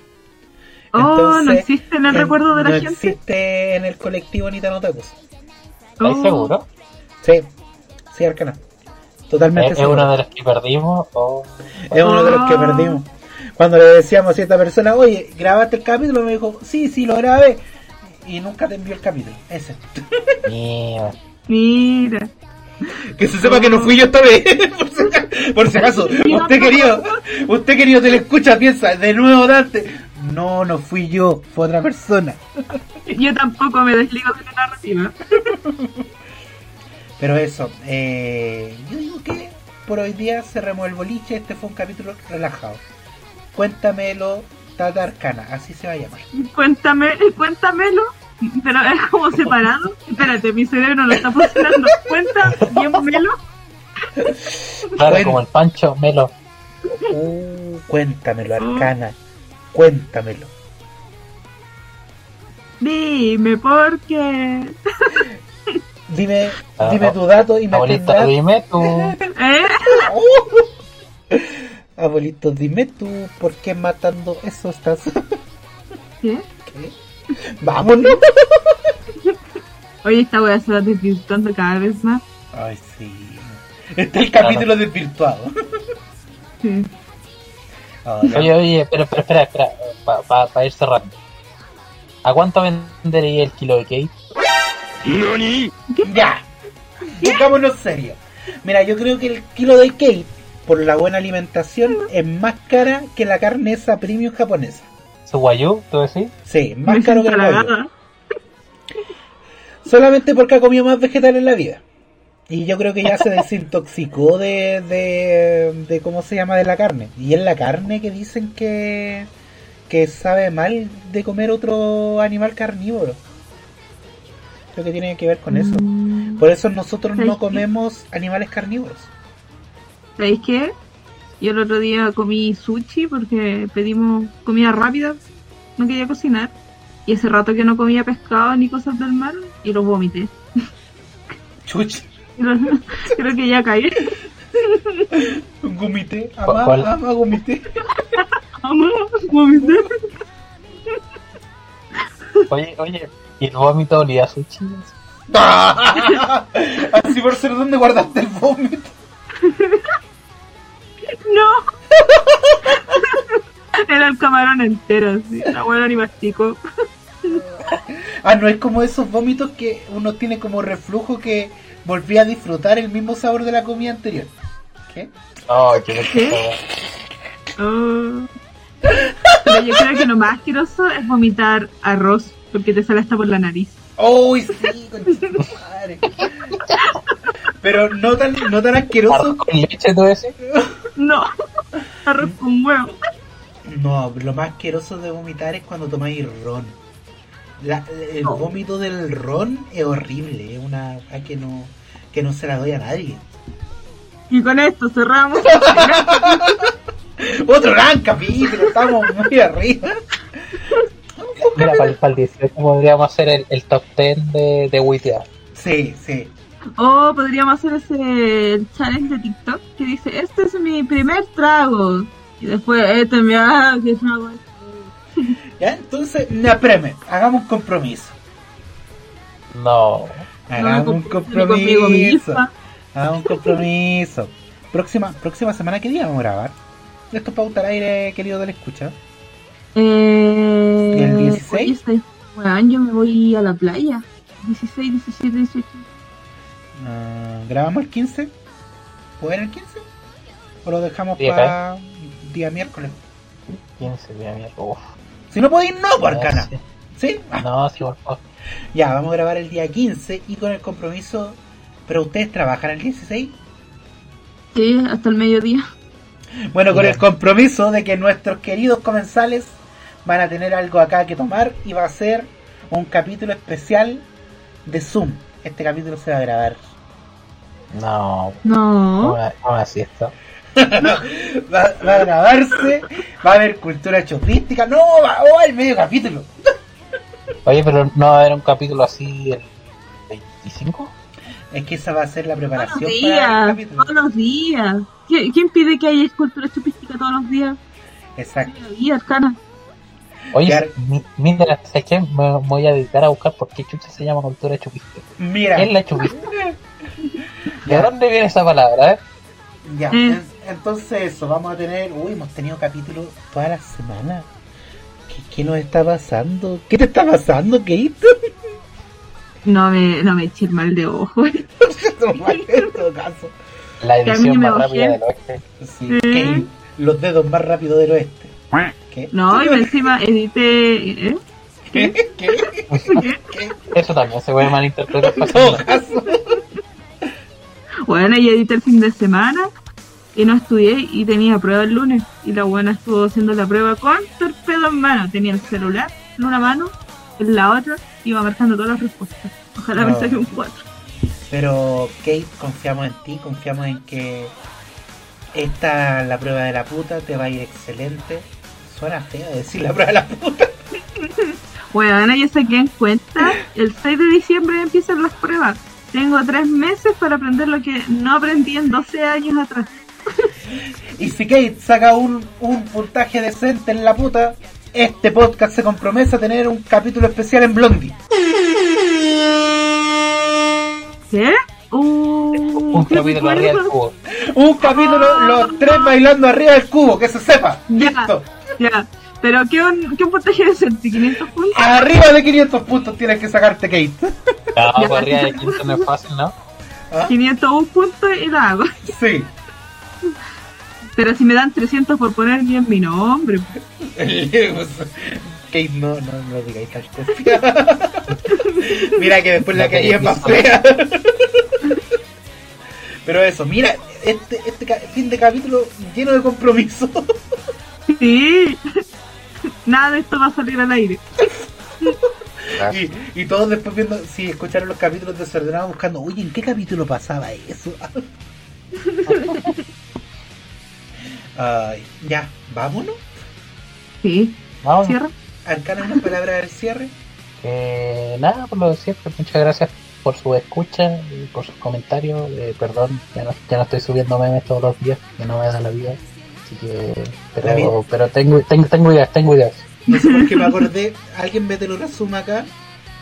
Oh, no existe en el en- recuerdo de la no gente. existe en el colectivo Nitano Tacos. ¿Estáis Oh. seguros? Sí, sí, Arcana. Totalmente ¿Es, seguro. uno de los que perdimos? O... Es uno de los que Oh. perdimos. Cuando le decíamos a cierta persona, oye, ¿grabaste el capítulo? Me dijo, sí, sí, lo grabé. Y nunca te envió el capítulo. Ese. Mira. Que se sepa que no fui yo esta vez. por, si acaso, por si acaso. Usted querido, usted querido te lo escucha, piensa, de nuevo Dante. No, no fui yo, fue otra persona. Yo tampoco me desligo de la narrativa. Pero eso, eh, yo digo que por hoy día cerremos el boliche. Este fue un capítulo relajado. Cuéntamelo, Tata Arcana, así se va a llamar. Cuéntame, cuéntamelo. Pero es como separado. Espérate, mi cerebro no está funcionando. Cuéntamelo. Claro, Bueno. como el Pancho Melo. Uh, cuéntamelo, Arcana. Cuéntamelo. Dime por qué. Dime, Ah, dime tu dato y me tendrás- dime tú. ¿Eh? Abuelito, dime tú por qué matando eso estás. ¿Qué? ¿Qué? Vámonos. Oye, esta wea se va desvirtuando cada vez más. Ay, sí. Este es el capítulo desvirtuado. Sí. Oye, oye, pero, pero espera, espera, para ir cerrando. ¿A cuánto vendería el kilo de cake? Ya. Pongámonos serios. Mira, yo creo que el kilo de cake, por la buena alimentación, es más cara que la carne esa premium japonesa. ¿Su guayú, tú decís? Sí, Me más caro que el halagada. Solamente porque ha comido más vegetal en la vida. Y yo creo que ya se desintoxicó de, de, de cómo se llama de la carne. Y es la carne que dicen que, que sabe mal de comer otro animal carnívoro. Creo que tiene que ver con eso. Mm, Por eso nosotros no ¿Sabes qué? comemos animales carnívoros. ¿Sabéis qué? Yo el otro día comí sushi porque pedimos comida rápida. No quería cocinar. Y hace rato que no comía pescado ni cosas del mar y lo vomité. Chuch, Creo, que ya caí. gomité, ¿Cuál- ama, cuál? ama, gomité. Mamá, vomité. Oye, oye, ¿y el vómito olía a sushi? Así por ser donde guardaste el vómito. No. Era el camarón entero, así. La buena ni mastico. Ah, no es como esos vómitos que uno tiene como reflujo que volvía a disfrutar el mismo sabor de la comida anterior. ¿Qué? Oh, qué ¿Qué? Oh. Pero yo creo que lo más asqueroso es vomitar arroz, porque te sale hasta por la nariz. ¡Uy, sí! madre! Pero no tan, no tan asqueroso. ¿Arroz con leche, tú decís? No, arroz con huevo. No, lo más asqueroso de vomitar es cuando tomáis ron. La- el No. vómito del ron es horrible, es una que no, que no se la doy a nadie. Y con esto cerramos. Otro gran capítulo, estamos muy arriba. Mira, para, el 18 podríamos hacer el, el top 10 de, de. Sí, sí. O podríamos hacer ese challenge de TikTok que dice, este es mi primer trago. Y después, este me ah, que es una wea. Ya, entonces, me apreme, hagamos un compromiso. No. Hagamos un compromiso. Hagamos un compromiso. Próxima, próxima semana, ¿qué día vamos a grabar? Esto es pauta al aire, querido del escucha. Eh, ¿Y el 16? oye, este- Weón, yo me voy a la playa. 16, 17, 18. Ah, ¿Grabamos el 15? ¿Puede el 15? ¿O lo dejamos Día para día miércoles? 15 de mierda. Uf. Si no podéis, no, por arcana. Sí. Ah, No, sí, por favor. Ya, vamos a grabar el día 15 y con el compromiso. ¿Pero ustedes trabajan el 16? Sí, hasta el mediodía. Bueno, con el compromiso de que nuestros queridos comensales van a tener algo acá que tomar y va a ser un capítulo especial de Zoom. Este capítulo se va a grabar. No, no, No. así esto. Va, va a grabarse, va a haber cultura chopística. No, va, oh, el medio capítulo. Oye, pero no va a haber un capítulo así el 25? Es que esa va a ser la Todos preparación los para el días. capítulo. Todos los días. ¿Qui- ¿Quién pide que haya escultura chupística todos los días? Exacto. Y arcana. Oye, Claro. mi- mira, ¿sabes qué? Me voy a dedicar a buscar por qué chucha se llama cultura chupista. Mira, ¿Qué es la chupista? ¿De dónde viene esa palabra, eh? ya. Mm. en- entonces eso, vamos a tener... Uy, hemos tenido capítulos toda la semana. ¿Qué, qué nos está pasando? ¿Qué te está pasando, Kate? No me, no me eché el mal de ojo. en todo caso. La edición más rápida del oeste. Sí, Kate, los dedos más rápidos del oeste. ¿Qué? No, y encima edité. ¿eh? ¿Qué? ¿Qué? Eso también se puede malinterpretar. Bueno, y edité el fin de semana y no estudié y tenía prueba el lunes. Y la buena estuvo haciendo la prueba con torpedo en mano. Tenía el celular en una mano, en la otra, iba marcando todas las respuestas. Ojalá me No. saque un 4. Pero Kate, confiamos en ti, confiamos en que esta la prueba de la puta te va a ir excelente. Suena feo decir la prueba de la puta. Bueno, ya saqué en cuenta, el 6 de diciembre empiezan las pruebas. Tengo tres meses para aprender lo que no aprendí en 12 años atrás. Y si Kate saca un, un puntaje decente en la puta, este podcast se compromete a tener un capítulo especial en Blondie. ¿Qué? Uh, Un ¿qué capítulo arriba del cubo. Un capítulo, los tres bailando arriba del cubo, que se sepa. Ya. Listo. Ya, pero ¿qué un, qué un puntaje decente? ¿500 puntos? Arriba de 500 puntos tienes que sacarte Kate. No, Ya. por arriba de 15 no es fácil, ¿no? ¿Ah? 501 puntos y la hago. Sí. Pero si me dan 300 por poner bien mi nombre. Kate, no, no, no digáis tal cosa. mira que después la caída es más fea. Pero eso, mira, este, este fin de capítulo lleno de compromiso. Sí. Nada de esto va a salir al aire. y, y todos después viendo, si escucharon los capítulos desordenados buscando, oye, ¿en qué capítulo pasaba eso? Ya, vámonos. Sí. Vamos. Cierra. Arcana, una palabra del cierre. Eh, nada, por lo de siempre, muchas gracias por su escucha y por sus comentarios. Eh, perdón, ya no, ya no estoy subiendo memes todos los días, que no me da la vida. Así que, pero, pero tengo, tengo, tengo ideas, tengo ideas. No sé por qué me acordé, alguien me te lo resuma acá,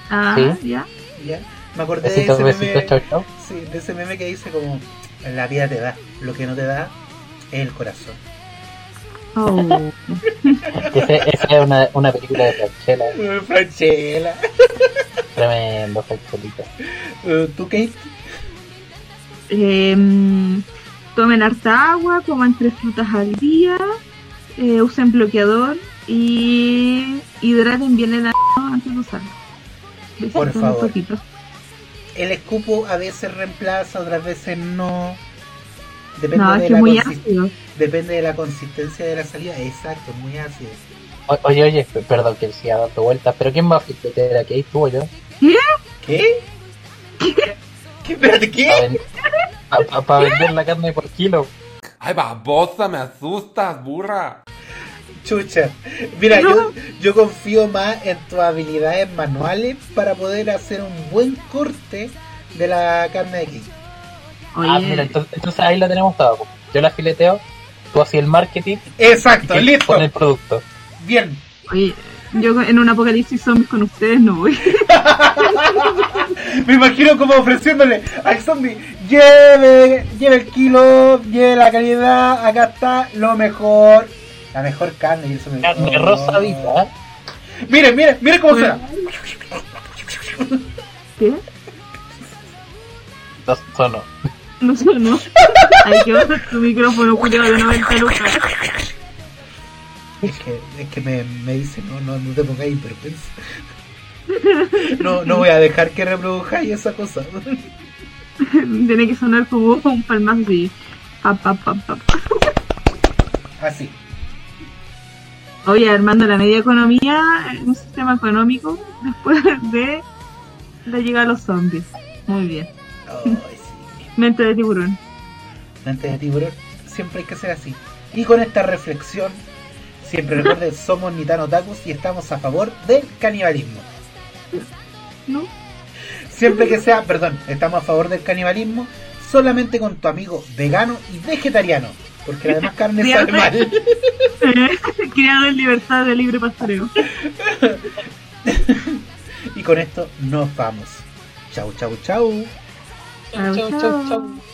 Ah, Sí. ya. ya. Me acordé de ese meme, chau, chau. sí, de ese meme que dice como, la vida te da, lo que no te da es el corazón. Oh. Esa es una, una película de Franchella, Franchella. tremendo Franchelita. Uh, ¿Tú, Kate? Em, tomen harta agua, coman tres frutas al día, eh, usen bloqueador y hidraten bien el ano antes de usarlo. Por favor. un poquito. El escupo a veces reemplaza, otras veces no. Depende, No, es de que la muy ácido. depende de la consistencia de la salida. Exacto, muy ácido. O- Oye, oye, perdón que siga dando vueltas, pero ¿quién va a flipetear aquí? ¿Tú o yo? ¿Qué? ¿Qué? Espérate, ¿qué? Para vender la carne por kilo. Ay, babosa, me asustas, burra. Chucha. Mira, No. yo, yo confío más en tus habilidades manuales para poder hacer un buen corte de la carne de aquí. Oye, Ah, mira, entonces, entonces ahí la tenemos todo. po. Yo la fileteo tú hacías el marketing Exacto, y listo. con el producto. Bien. Oye, yo en un apocalipsis zombies con ustedes no voy. Me imagino como ofreciéndole al zombie, lleve, lleve el kilo, lleve la calidad, acá está lo mejor, la mejor carne y el zombie. Carne oh. rosadita. Miren, miren, miren cómo suena. ¿Qué? No, sonó. No sé, no. Ay, que vas a tu micrófono, culiado de 90 lucas. Es que, es que me, me dice, no, no, no te pongáis hipertenso. No, no voy a dejar que reproduzcáis esa cosa. Tiene que sonar como un palmazo así. Pa, pa, pa, pa. Así. Oye, armando la media economía, un sistema económico después de la llegada de los zombies. Muy bien. Sí. Mente de tiburón. Antes de tiburón, siempre hay que ser así. Y con esta reflexión, siempre recuerden, somos Nitano Tacos y estamos a favor del canibalismo. ¿No? Siempre que sea, perdón, estamos a favor del canibalismo solamente con tu amigo vegano y vegetariano. Porque la demás carne sabe mal. Criado en libertad de libre pastoreo. Y con esto nos vamos. Chau. Chau, Chau, chau, chau. chau.